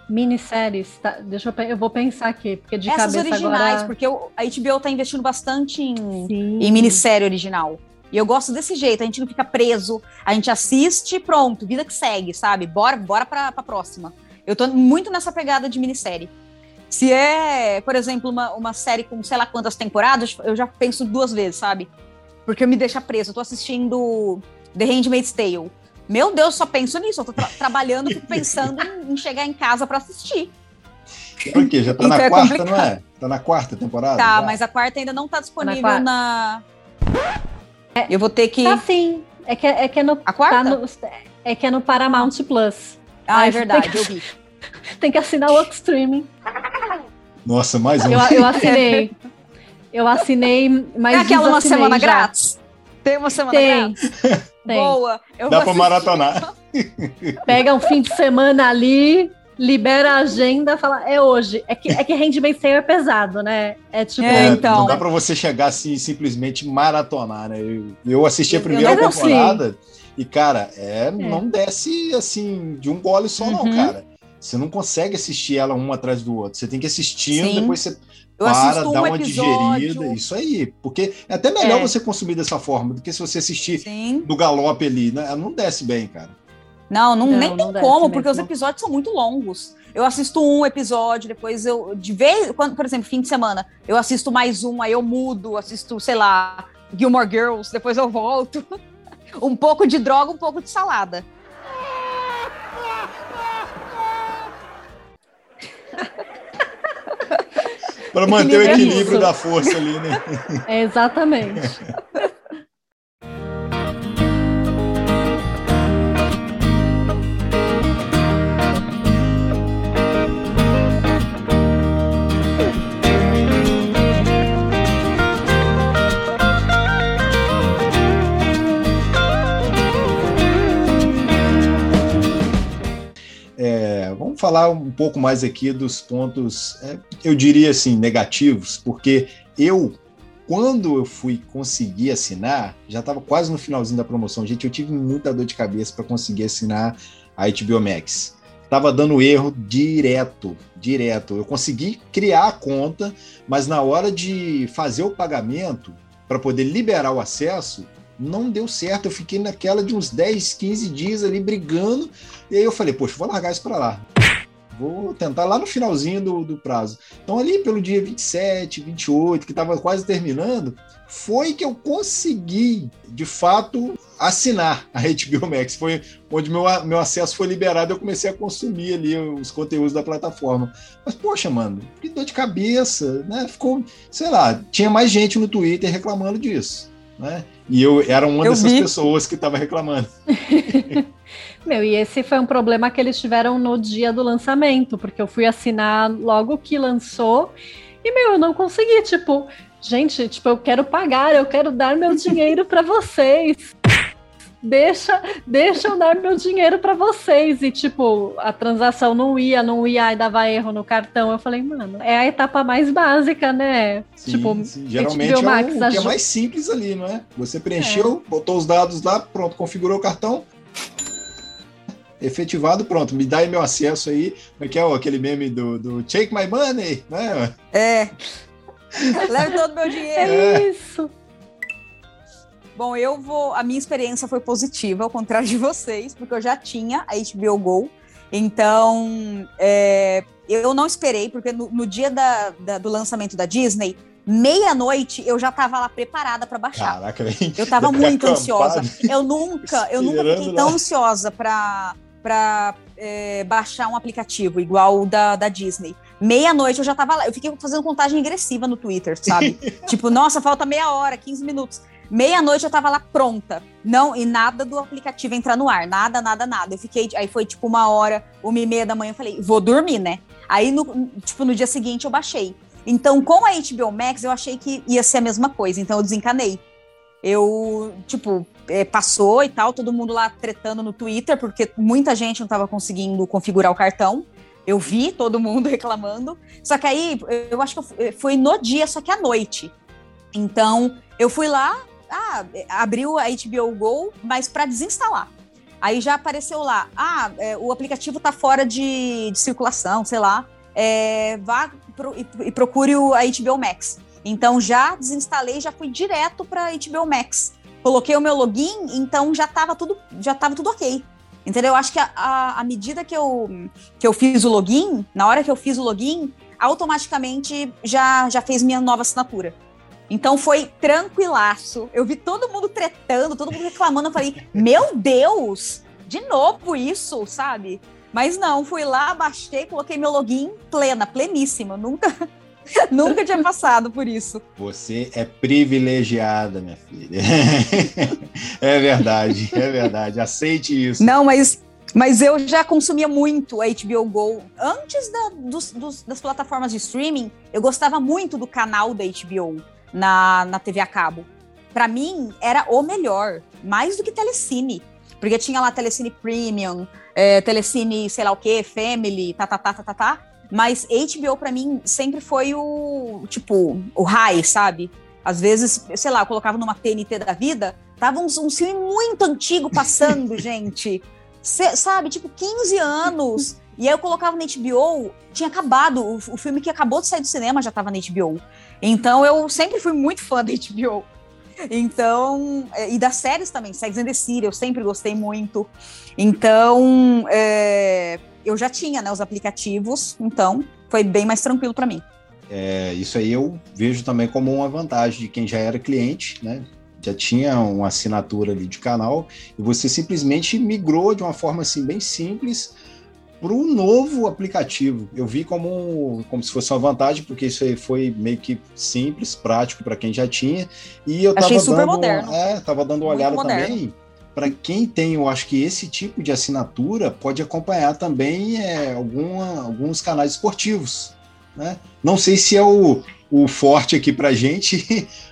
Minisséries, tá, deixa eu, eu vou pensar aqui, porque de Essas originais, agora... porque eu, a HBO tá investindo bastante em, em minissérie original. E eu gosto desse jeito, a gente não fica preso, a gente assiste e pronto, vida que segue, sabe? Bora, bora pra, pra próxima. Eu tô muito nessa pegada de minissérie. Se é, por exemplo, uma, uma série com sei lá quantas temporadas, eu já penso duas vezes, sabe? Porque me deixa preso. Eu tô assistindo The Handmaid's Tale. Meu Deus, só penso nisso. Eu tô tra trabalhando, fico pensando em, em, chegar em casa para assistir. Por quê? Já tá então na é quarta, complicado. não é? Tá na quarta temporada? Tá, já? mas a quarta ainda não tá disponível tá na. na... É, eu vou ter que. Tá sim. É que, é que é no. A quarta? Tá no, é que é no Paramount Plus. Ah, é verdade, que, eu vi. Tem que assinar o streaming. Nossa, mais um. Eu, eu assinei. Eu assinei, mas. É aquela uma semana já. grátis? Tem uma semana Tem. grátis? Tem. Boa. Eu Dá pra maratonar. Pega um fim de semana ali, libera a agenda, fala, é hoje. É que, é que Handmaid's é pesado, né? É tipo. É, então. Não dá pra você chegar assim e simplesmente maratonar, né? Eu, eu assisti a primeira eu temporada assim. e, cara, é, é, não desce assim de um gole só, uhum. não, cara. Você não consegue assistir ela um atrás do outro. Você tem que ir assistindo, Sim. depois você eu para, um dá uma episódio. digerida. Isso aí. Porque é até melhor é. você consumir dessa forma do que se você assistir Sim. no galope ali. Né? Não desce bem, cara. Não, não, não nem não tem como, porque os episódios são muito longos. Eu assisto um episódio, depois eu. De vez, quando, por exemplo, fim de semana, eu assisto mais um, aí eu mudo, assisto, sei lá, Gilmore Girls, depois eu volto. um pouco de droga, um pouco de salada. Para manter o equilíbrio é da força ali, né? É exatamente. falar um pouco mais aqui dos pontos, é, eu diria assim, negativos, porque eu, quando eu fui conseguir assinar, já estava quase no finalzinho da promoção. Gente, eu tive muita dor de cabeça para conseguir assinar a HBO Max. Tava dando erro direto, direto. Eu consegui criar a conta, mas na hora de fazer o pagamento, para poder liberar o acesso, não deu certo. Eu fiquei naquela de uns 10, 15 dias ali brigando. E aí eu falei, poxa, vou largar isso para lá. Vou tentar lá no finalzinho do, do prazo. Então, ali pelo dia 27, 28, que estava quase terminando, foi que eu consegui, de fato, assinar a HBO Max. Foi onde meu, meu acesso foi liberado, eu comecei a consumir ali os conteúdos da plataforma. Mas, poxa, mano, que dor de cabeça, né? Ficou, sei lá, tinha mais gente no Twitter reclamando disso, né? E eu era uma eu dessas vi. pessoas que estava reclamando. Meu, e esse foi um problema que eles tiveram no dia do lançamento, porque eu fui assinar logo que lançou e, meu, eu não consegui, tipo, gente, tipo, eu quero pagar, eu quero dar meu dinheiro para vocês. Deixa, deixa eu dar meu dinheiro para vocês. E, tipo, a transação não ia, não ia, e dava erro no cartão. Eu falei, mano, é a etapa mais básica, né? Sim, tipo, sim. geralmente é o, Max, o que é mais simples ali, não é? Você preencheu, é. botou os dados lá, pronto, configurou o cartão, efetivado, pronto, me dá aí meu acesso aí, como é que é aquele meme do, do Take My Money, né? É. Leve todo o meu dinheiro. É isso. Bom, eu vou. A minha experiência foi positiva, ao contrário de vocês, porque eu já tinha a HBO Go. Então, é, eu não esperei, porque no, no dia da, da, do lançamento da Disney, meia-noite eu já estava lá preparada para baixar. Caraca, eu estava muito ansiosa. Eu nunca, eu nunca fiquei tão ansiosa para para é, baixar um aplicativo igual o da, da Disney. Meia-noite eu já tava lá. Eu fiquei fazendo contagem regressiva no Twitter, sabe? tipo, nossa, falta meia hora, 15 minutos. Meia-noite eu tava lá pronta. Não, e nada do aplicativo entrar no ar. Nada, nada, nada. Eu fiquei. Aí foi tipo uma hora, uma e meia da manhã. Eu falei, vou dormir, né? Aí, no, tipo, no dia seguinte eu baixei. Então, com a HBO Max, eu achei que ia ser a mesma coisa. Então, eu desencanei. Eu, tipo, é, passou e tal, todo mundo lá tretando no Twitter, porque muita gente não estava conseguindo configurar o cartão. Eu vi todo mundo reclamando. Só que aí, eu acho que foi no dia, só que à noite. Então, eu fui lá, ah, abriu a HBO Go, mas para desinstalar. Aí já apareceu lá, ah, é, o aplicativo está fora de, de, circulação, sei lá. É, vá pro, e, e procure o, HBO Max. Então já desinstalei, já fui direto para HBO Max coloquei o meu login, então já estava tudo, já tava tudo ok. Entendeu? Eu acho que a, medida que eu, que eu fiz o login, na hora que eu fiz o login, automaticamente já, já fez minha nova assinatura. Então foi tranquilaço. Eu vi todo mundo tretando, todo mundo reclamando. Eu falei, meu Deus! de novo isso, sabe? Mas não, fui lá, baixei, coloquei meu login plena, pleníssima. Nunca, nunca tinha passado por isso. Você é privilegiada, minha filha. é verdade, é verdade. Aceite isso. Não, mas mas eu já consumia muito a HBO Go. Antes da, dos, dos, das plataformas de streaming, eu gostava muito do canal da HBO na, na TV a cabo. Para mim, era o melhor, mais do que Telecine. Porque tinha lá Telecine Premium, é, Telecine, sei lá o que, Family, tá, tá, tá, tá, tá, tá. Mas HBO para mim sempre foi o, tipo, o high, sabe? Às vezes, sei lá, eu colocava numa TNT da vida, tava um, um filme muito antigo passando, gente. Cê, sabe, tipo, 15 anos. E aí eu colocava na HBO, tinha acabado, o, o filme que acabou de sair do cinema já tava na HBO. Então eu sempre fui muito fã da HBO. Então, é, e das séries também, Sex and the City, eu sempre gostei muito. Então, é, eu já tinha né, os aplicativos, então foi bem mais tranquilo para mim. É, isso aí eu vejo também como uma vantagem de quem já era cliente, né? Já tinha uma assinatura ali de canal, e você simplesmente migrou de uma forma assim bem simples para um novo aplicativo. Eu vi como, como se fosse uma vantagem, porque isso aí foi meio que simples, prático para quem já tinha. E eu Achei tava super dando, moderno. É, tava dando uma olhada também. Para quem tem, eu acho que esse tipo de assinatura pode acompanhar também é, alguma, alguns canais esportivos. Né? Não sei se é o, o forte aqui para gente,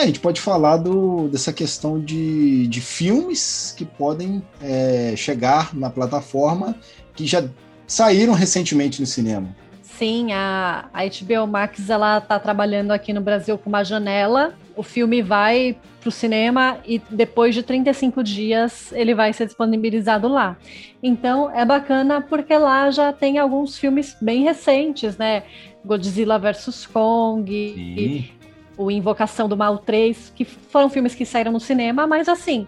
É, a gente pode falar do, dessa questão de, de filmes que podem é, chegar na plataforma que já saíram recentemente no cinema. Sim, a, a HBO Max ela está trabalhando aqui no Brasil com uma janela. O filme vai para o cinema e depois de 35 dias ele vai ser disponibilizado lá. Então é bacana porque lá já tem alguns filmes bem recentes, né? Godzilla vs Kong, o Invocação do Mal 3, que foram filmes que saíram no cinema, mas assim,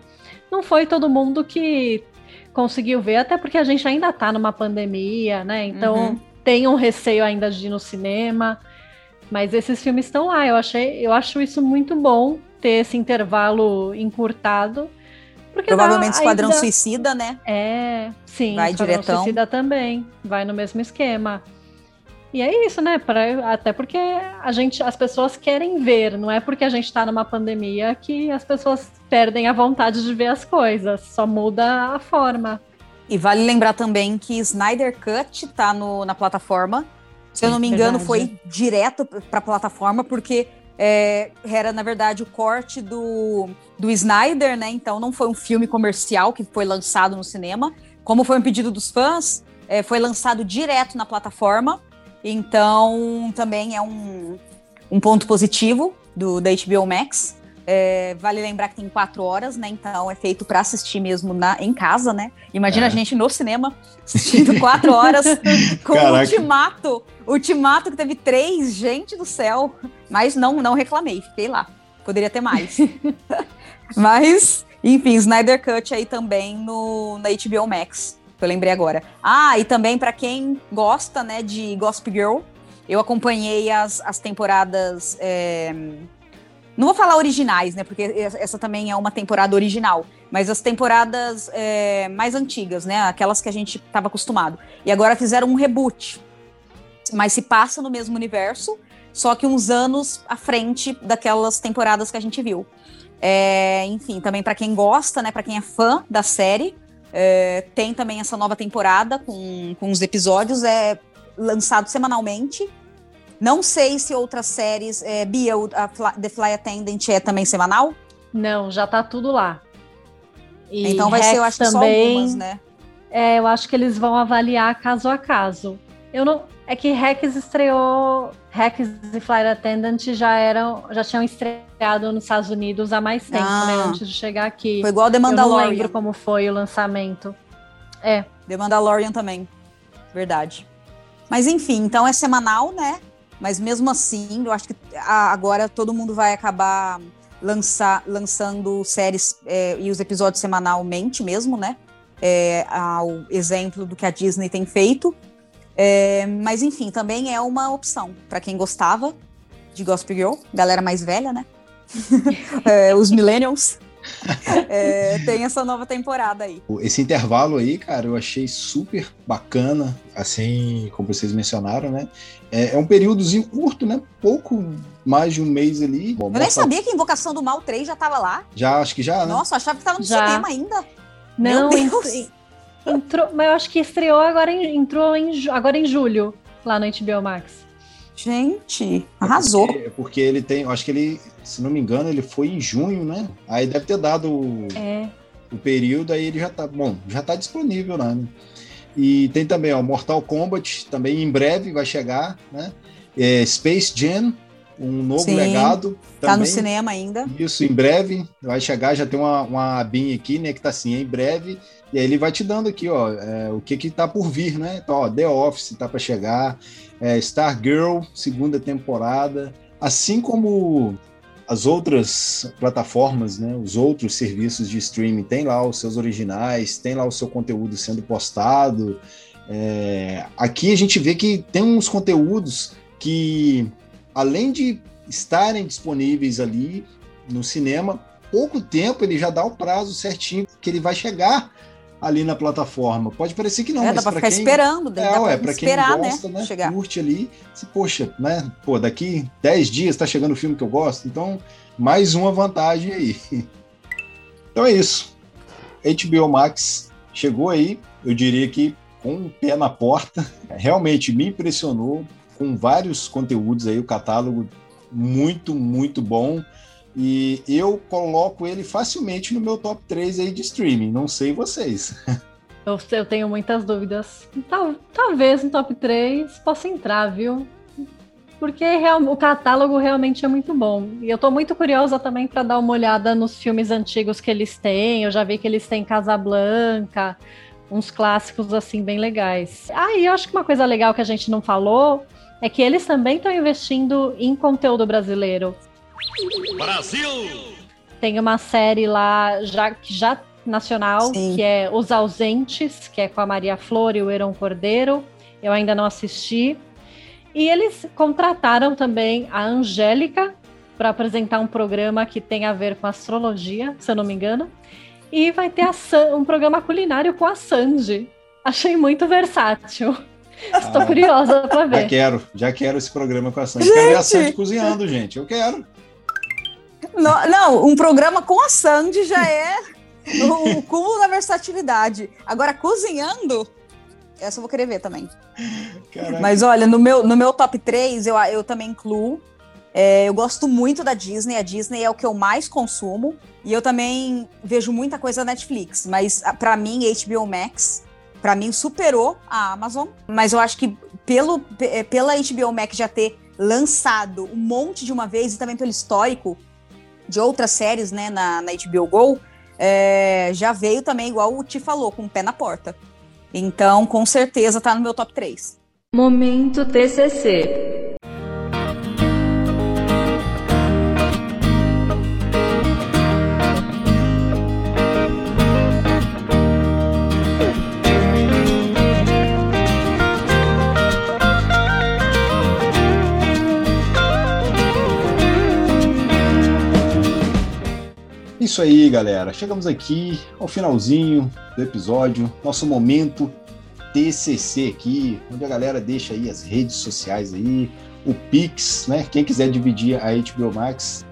não foi todo mundo que conseguiu ver, até porque a gente ainda tá numa pandemia, né? Então uhum. tem um receio ainda de ir no cinema. Mas esses filmes estão lá. Eu achei, eu acho isso muito bom ter esse intervalo encurtado. Provavelmente Esquadrão ainda... Suicida, né? É, sim. Vai Esquadrão diretão. Suicida também. Vai no mesmo esquema. E é isso, né? Pra, até porque a gente, as pessoas querem ver, não é porque a gente está numa pandemia que as pessoas perdem a vontade de ver as coisas, só muda a forma. E vale lembrar também que Snyder Cut tá no, na plataforma. Se eu não me engano, verdade. foi direto para a plataforma, porque é, era, na verdade, o corte do, do Snyder, né? Então não foi um filme comercial que foi lançado no cinema. Como foi um pedido dos fãs, é, foi lançado direto na plataforma. Então, também é um, um ponto positivo do, da HBO Max. É, vale lembrar que tem quatro horas, né? Então é feito para assistir mesmo na, em casa, né? Imagina é. a gente no cinema assistindo quatro horas com o Ultimato. Ultimato que teve três, gente do céu. Mas não, não reclamei, fiquei lá. Poderia ter mais. Mas, enfim, Snyder Cut aí também no, na HBO Max que eu lembrei agora. Ah, e também para quem gosta, né, de Gossip Girl, eu acompanhei as, as temporadas. É... Não vou falar originais, né? Porque essa também é uma temporada original. Mas as temporadas é, mais antigas, né? Aquelas que a gente estava acostumado. E agora fizeram um reboot. Mas se passa no mesmo universo, só que uns anos à frente daquelas temporadas que a gente viu. É, enfim, também para quem gosta, né? Para quem é fã da série, é, tem também essa nova temporada com, com os episódios, é lançado semanalmente. Não sei se outras séries, é, Bia, The Fly Attendant é também semanal? Não, já tá tudo lá. E então vai Rex ser, eu acho também, só algumas, né? É, eu acho que eles vão avaliar caso a caso. Eu não, é que Rex estreou. Rex e Flight Attendant já eram, já tinham estreado nos Estados Unidos há mais tempo, né, ah, né? Antes de chegar aqui. Foi igual The Mandalorian. Eu não lembro como foi o lançamento. É. The Mandalorian também. Verdade. Mas enfim, então é semanal, né? Mas mesmo assim, eu acho que agora todo mundo vai acabar lançar, lançando séries é, e os episódios semanalmente mesmo, né? É, ao exemplo do que a Disney tem feito. É, mas enfim, também é uma opção para quem gostava de Gospel Girl, galera mais velha, né? é, os millennials. é, tem essa nova temporada aí. Esse intervalo aí, cara, eu achei super bacana, assim como vocês mencionaram, né? É, é um períodozinho curto, né? Pouco mais de um mês ali. Bom, eu nem sabia que Invocação do Mal 3 já tava lá. Já, acho que já, né? Nossa, achava que tava no já. cinema ainda. Não, entrou, mas eu acho que estreou agora em, entrou em, agora em julho, lá no HBO Max. Gente, arrasou. É porque, porque, ele tem, acho que ele, se não me engano, ele foi em junho, né? Aí deve ter dado o, é. o período, aí ele já tá, bom, já tá disponível lá, né? E tem também, ó, Mortal Kombat, também em breve vai chegar, né? É, Space Jam, um novo Sim, legado. Tá também. no cinema ainda. Isso, em breve vai chegar, já tem uma, uma abinha aqui, né, que tá assim, em breve, e aí ele vai te dando aqui, ó, é, o que que tá por vir, né? Então, ó, The Office tá para chegar, é, Stargirl, segunda temporada, assim como as outras plataformas, né, os outros serviços de streaming tem lá os seus originais, tem lá o seu conteúdo sendo postado. É, aqui a gente vê que tem uns conteúdos que, além de estarem disponíveis ali no cinema, pouco tempo ele já dá o prazo certinho que ele vai chegar ali na plataforma. Pode parecer que não, é, mas para ficar quem... esperando, é, dá ué, para quem esperar, né, gosta, né, né curte ali, se poxa, né, pô, daqui 10 dias está chegando o filme que eu gosto, então mais uma vantagem aí. Então é isso. HBO Max chegou aí, eu diria que com o pé na porta, realmente me impressionou com vários conteúdos aí, o catálogo muito, muito bom. E eu coloco ele facilmente no meu top 3 aí de streaming. Não sei vocês. Eu, eu tenho muitas dúvidas. Tal, talvez no top 3 possa entrar, viu? Porque real, o catálogo realmente é muito bom. E eu tô muito curiosa também para dar uma olhada nos filmes antigos que eles têm. Eu já vi que eles têm Casablanca, uns clássicos assim bem legais. Ah, e eu acho que uma coisa legal que a gente não falou é que eles também estão investindo em conteúdo brasileiro. Brasil! Tem uma série lá já que já nacional, Sim. que é Os Ausentes, que é com a Maria Flor e o Heron Cordeiro. Eu ainda não assisti. E eles contrataram também a Angélica para apresentar um programa que tem a ver com astrologia, se eu não me engano. E vai ter um programa culinário com a Sandy. Achei muito versátil. Estou ah, curiosa para ver. Já quero, já quero esse programa com a Sandy. Gente. Quero ver a Sandy cozinhando, gente. Eu quero. Não, não, um programa com a Sandy já é o cúmulo da versatilidade. Agora, cozinhando, essa eu vou querer ver também. Caraca. Mas olha, no meu, no meu top 3, eu, eu também incluo. É, eu gosto muito da Disney, a Disney é o que eu mais consumo. E eu também vejo muita coisa na Netflix, mas para mim, HBO Max, para mim, superou a Amazon. Mas eu acho que pelo, pela HBO Max já ter lançado um monte de uma vez e também pelo histórico de outras séries, né, na, na HBO Go, é, já veio também, igual o Ti falou, com o pé na porta. Então, com certeza, tá no meu top 3. Momento TCC. Isso aí, galera. Chegamos aqui ao finalzinho do episódio, nosso momento TCC aqui, onde a galera deixa aí as redes sociais aí, o Pix, né? Quem quiser dividir a HBO Max,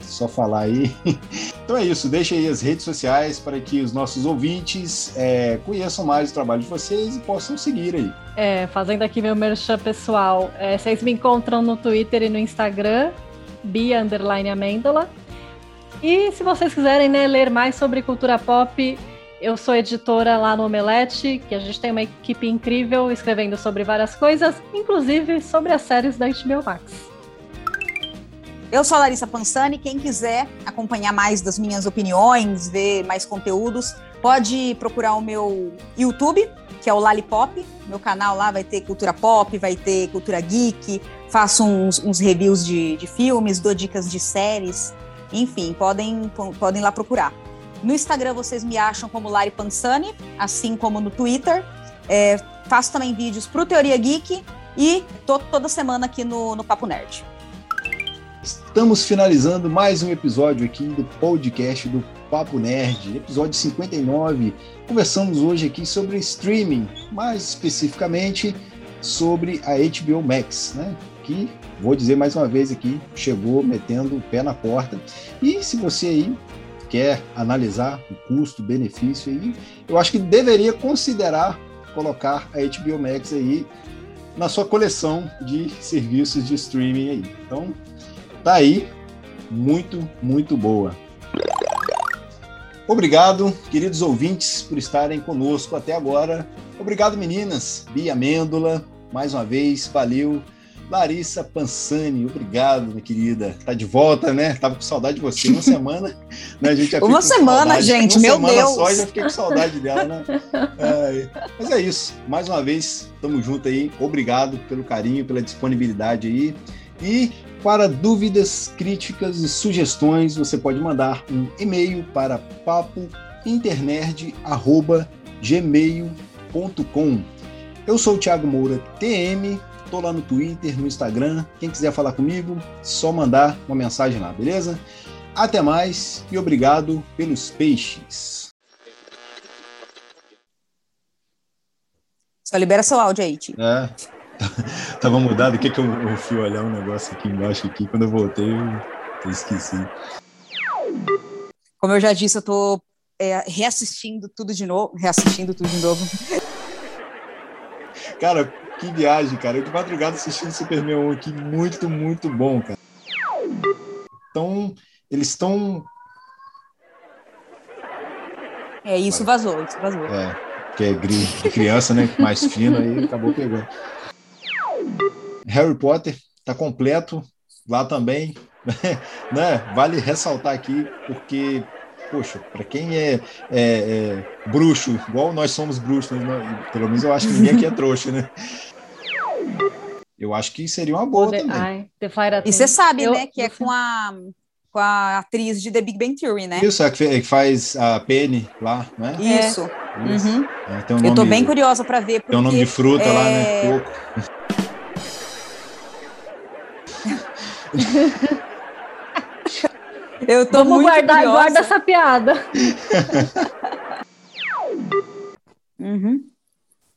só falar aí. Então é isso, deixa aí as redes sociais para que os nossos ouvintes é, conheçam mais o trabalho de vocês e possam seguir aí. É, fazendo aqui meu merchan pessoal, é, vocês me encontram no Twitter e no Instagram, Bia Amêndola. E se vocês quiserem né, ler mais sobre cultura pop, eu sou editora lá no Omelete, que a gente tem uma equipe incrível escrevendo sobre várias coisas, inclusive sobre as séries da HBO Max. Eu sou a Larissa Pansani. Quem quiser acompanhar mais das minhas opiniões, ver mais conteúdos, pode procurar o meu YouTube, que é o Lalipop. Meu canal lá vai ter cultura pop, vai ter cultura geek, faço uns, uns reviews de, de filmes, dou dicas de séries. Enfim, podem, podem lá procurar. No Instagram vocês me acham como Lari Pansani, assim como no Twitter. É, faço também vídeos para o Teoria Geek e tô toda semana aqui no, no Papo Nerd. Estamos finalizando mais um episódio aqui do podcast do Papo Nerd, episódio 59. Conversamos hoje aqui sobre streaming, mais especificamente sobre a HBO Max, né? Que vou dizer mais uma vez aqui, chegou metendo o pé na porta. E se você aí quer analisar o custo, benefício aí, eu acho que deveria considerar colocar a HBO Max aí na sua coleção de serviços de streaming aí. Então, tá aí, muito, muito boa. Obrigado, queridos ouvintes, por estarem conosco até agora. Obrigado, meninas. Bia Amêndola, mais uma vez, valeu. Larissa Pansani, obrigado, minha querida. Tá de volta, né? Tava com saudade de você. Uma semana, né? A gente já Uma semana, saudade. gente, Uma meu semana Deus. só já fiquei com saudade dela, né? É, mas é isso. Mais uma vez, tamo junto aí. Obrigado pelo carinho, pela disponibilidade aí. E para dúvidas, críticas e sugestões, você pode mandar um e-mail para papointernet@gmail.com. Eu sou o Thiago Moura, TM, tô lá no Twitter, no Instagram. Quem quiser falar comigo, só mandar uma mensagem lá, beleza? Até mais e obrigado pelos peixes. Só libera seu áudio aí, Ti. É. Tava mudado. O que que eu, eu fui olhar um negócio aqui embaixo aqui. Quando eu voltei, eu, eu esqueci. Como eu já disse, eu tô é, reassistindo tudo de novo. Reassistindo tudo de novo. Cara, que viagem, cara. Eu de madrugada assistindo Superman 1 aqui, muito, muito bom, cara. Então, eles estão. É, isso vazou, isso vazou. É, que é gri- de criança, né? Mais fino, aí acabou pegando. Harry Potter tá completo lá também, né? Vale ressaltar aqui, porque, poxa, para quem é, é- é bruxo, igual nós somos bruxos, né? pelo menos eu acho que ninguém aqui é trouxa, né? Eu acho que seria uma boa Poder- também. E você sabe, Eu- né, que é com a, com a atriz de The Big Bang Theory, né? Isso, é que faz a Penny lá, né? Isso. Isso. Uhum. É, tem um Eu tô bem curiosa pra ver, porque Tem um nome de fruta lá, né? é, Coco. eu tô Vamos muito guardar, curiosa. guarda essa piada. Uhum.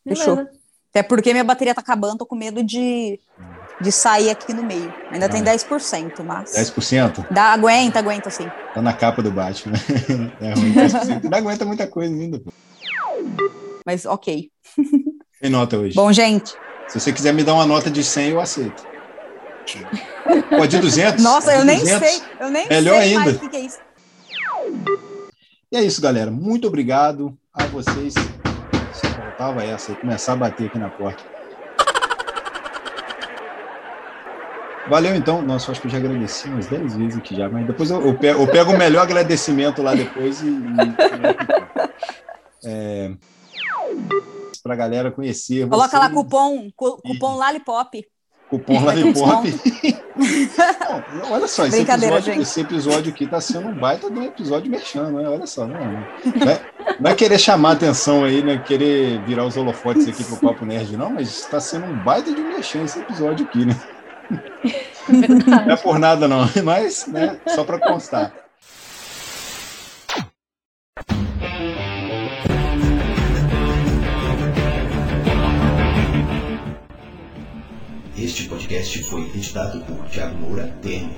Fechou. Até porque minha bateria tá acabando, tô com medo de, de sair aqui no meio. Ainda tem Ah. 10%, mas. 10%? Dá, aguenta, aguenta sim. Tá na capa do Batman. É ruim, 10%. Não aguenta muita coisa ainda. Pô. Mas ok. Tem nota hoje. Bom, gente. Se você quiser me dar uma nota de 100, eu aceito. Pô, de 200? Nossa, De eu nem 200? sei. Eu nem Melhor sei ainda. o que, é isso. E é isso, galera. Muito obrigado a vocês. Só faltava essa, começar a bater aqui na porta. Valeu, então. Nossa, acho que eu já agradeci umas 10 vezes aqui já, mas depois eu, eu pego, eu pego o melhor agradecimento lá depois e. e é, pra galera conhecer. Coloca lá vocês. cupom, cu- cupom Lollipop. Cupom Vai Lollipop. Não, olha só, esse episódio, esse episódio aqui tá sendo um baita de um episódio mexendo, né? Olha só, não, não, é, não é querer chamar atenção aí, né? Querer virar os holofotes aqui pro Papo Nerd, não, mas está sendo um baita de um mexendo esse episódio aqui, né? Não é por nada, não, mas, né? Só para constar. Este podcast foi editado por Thiago Moura TM.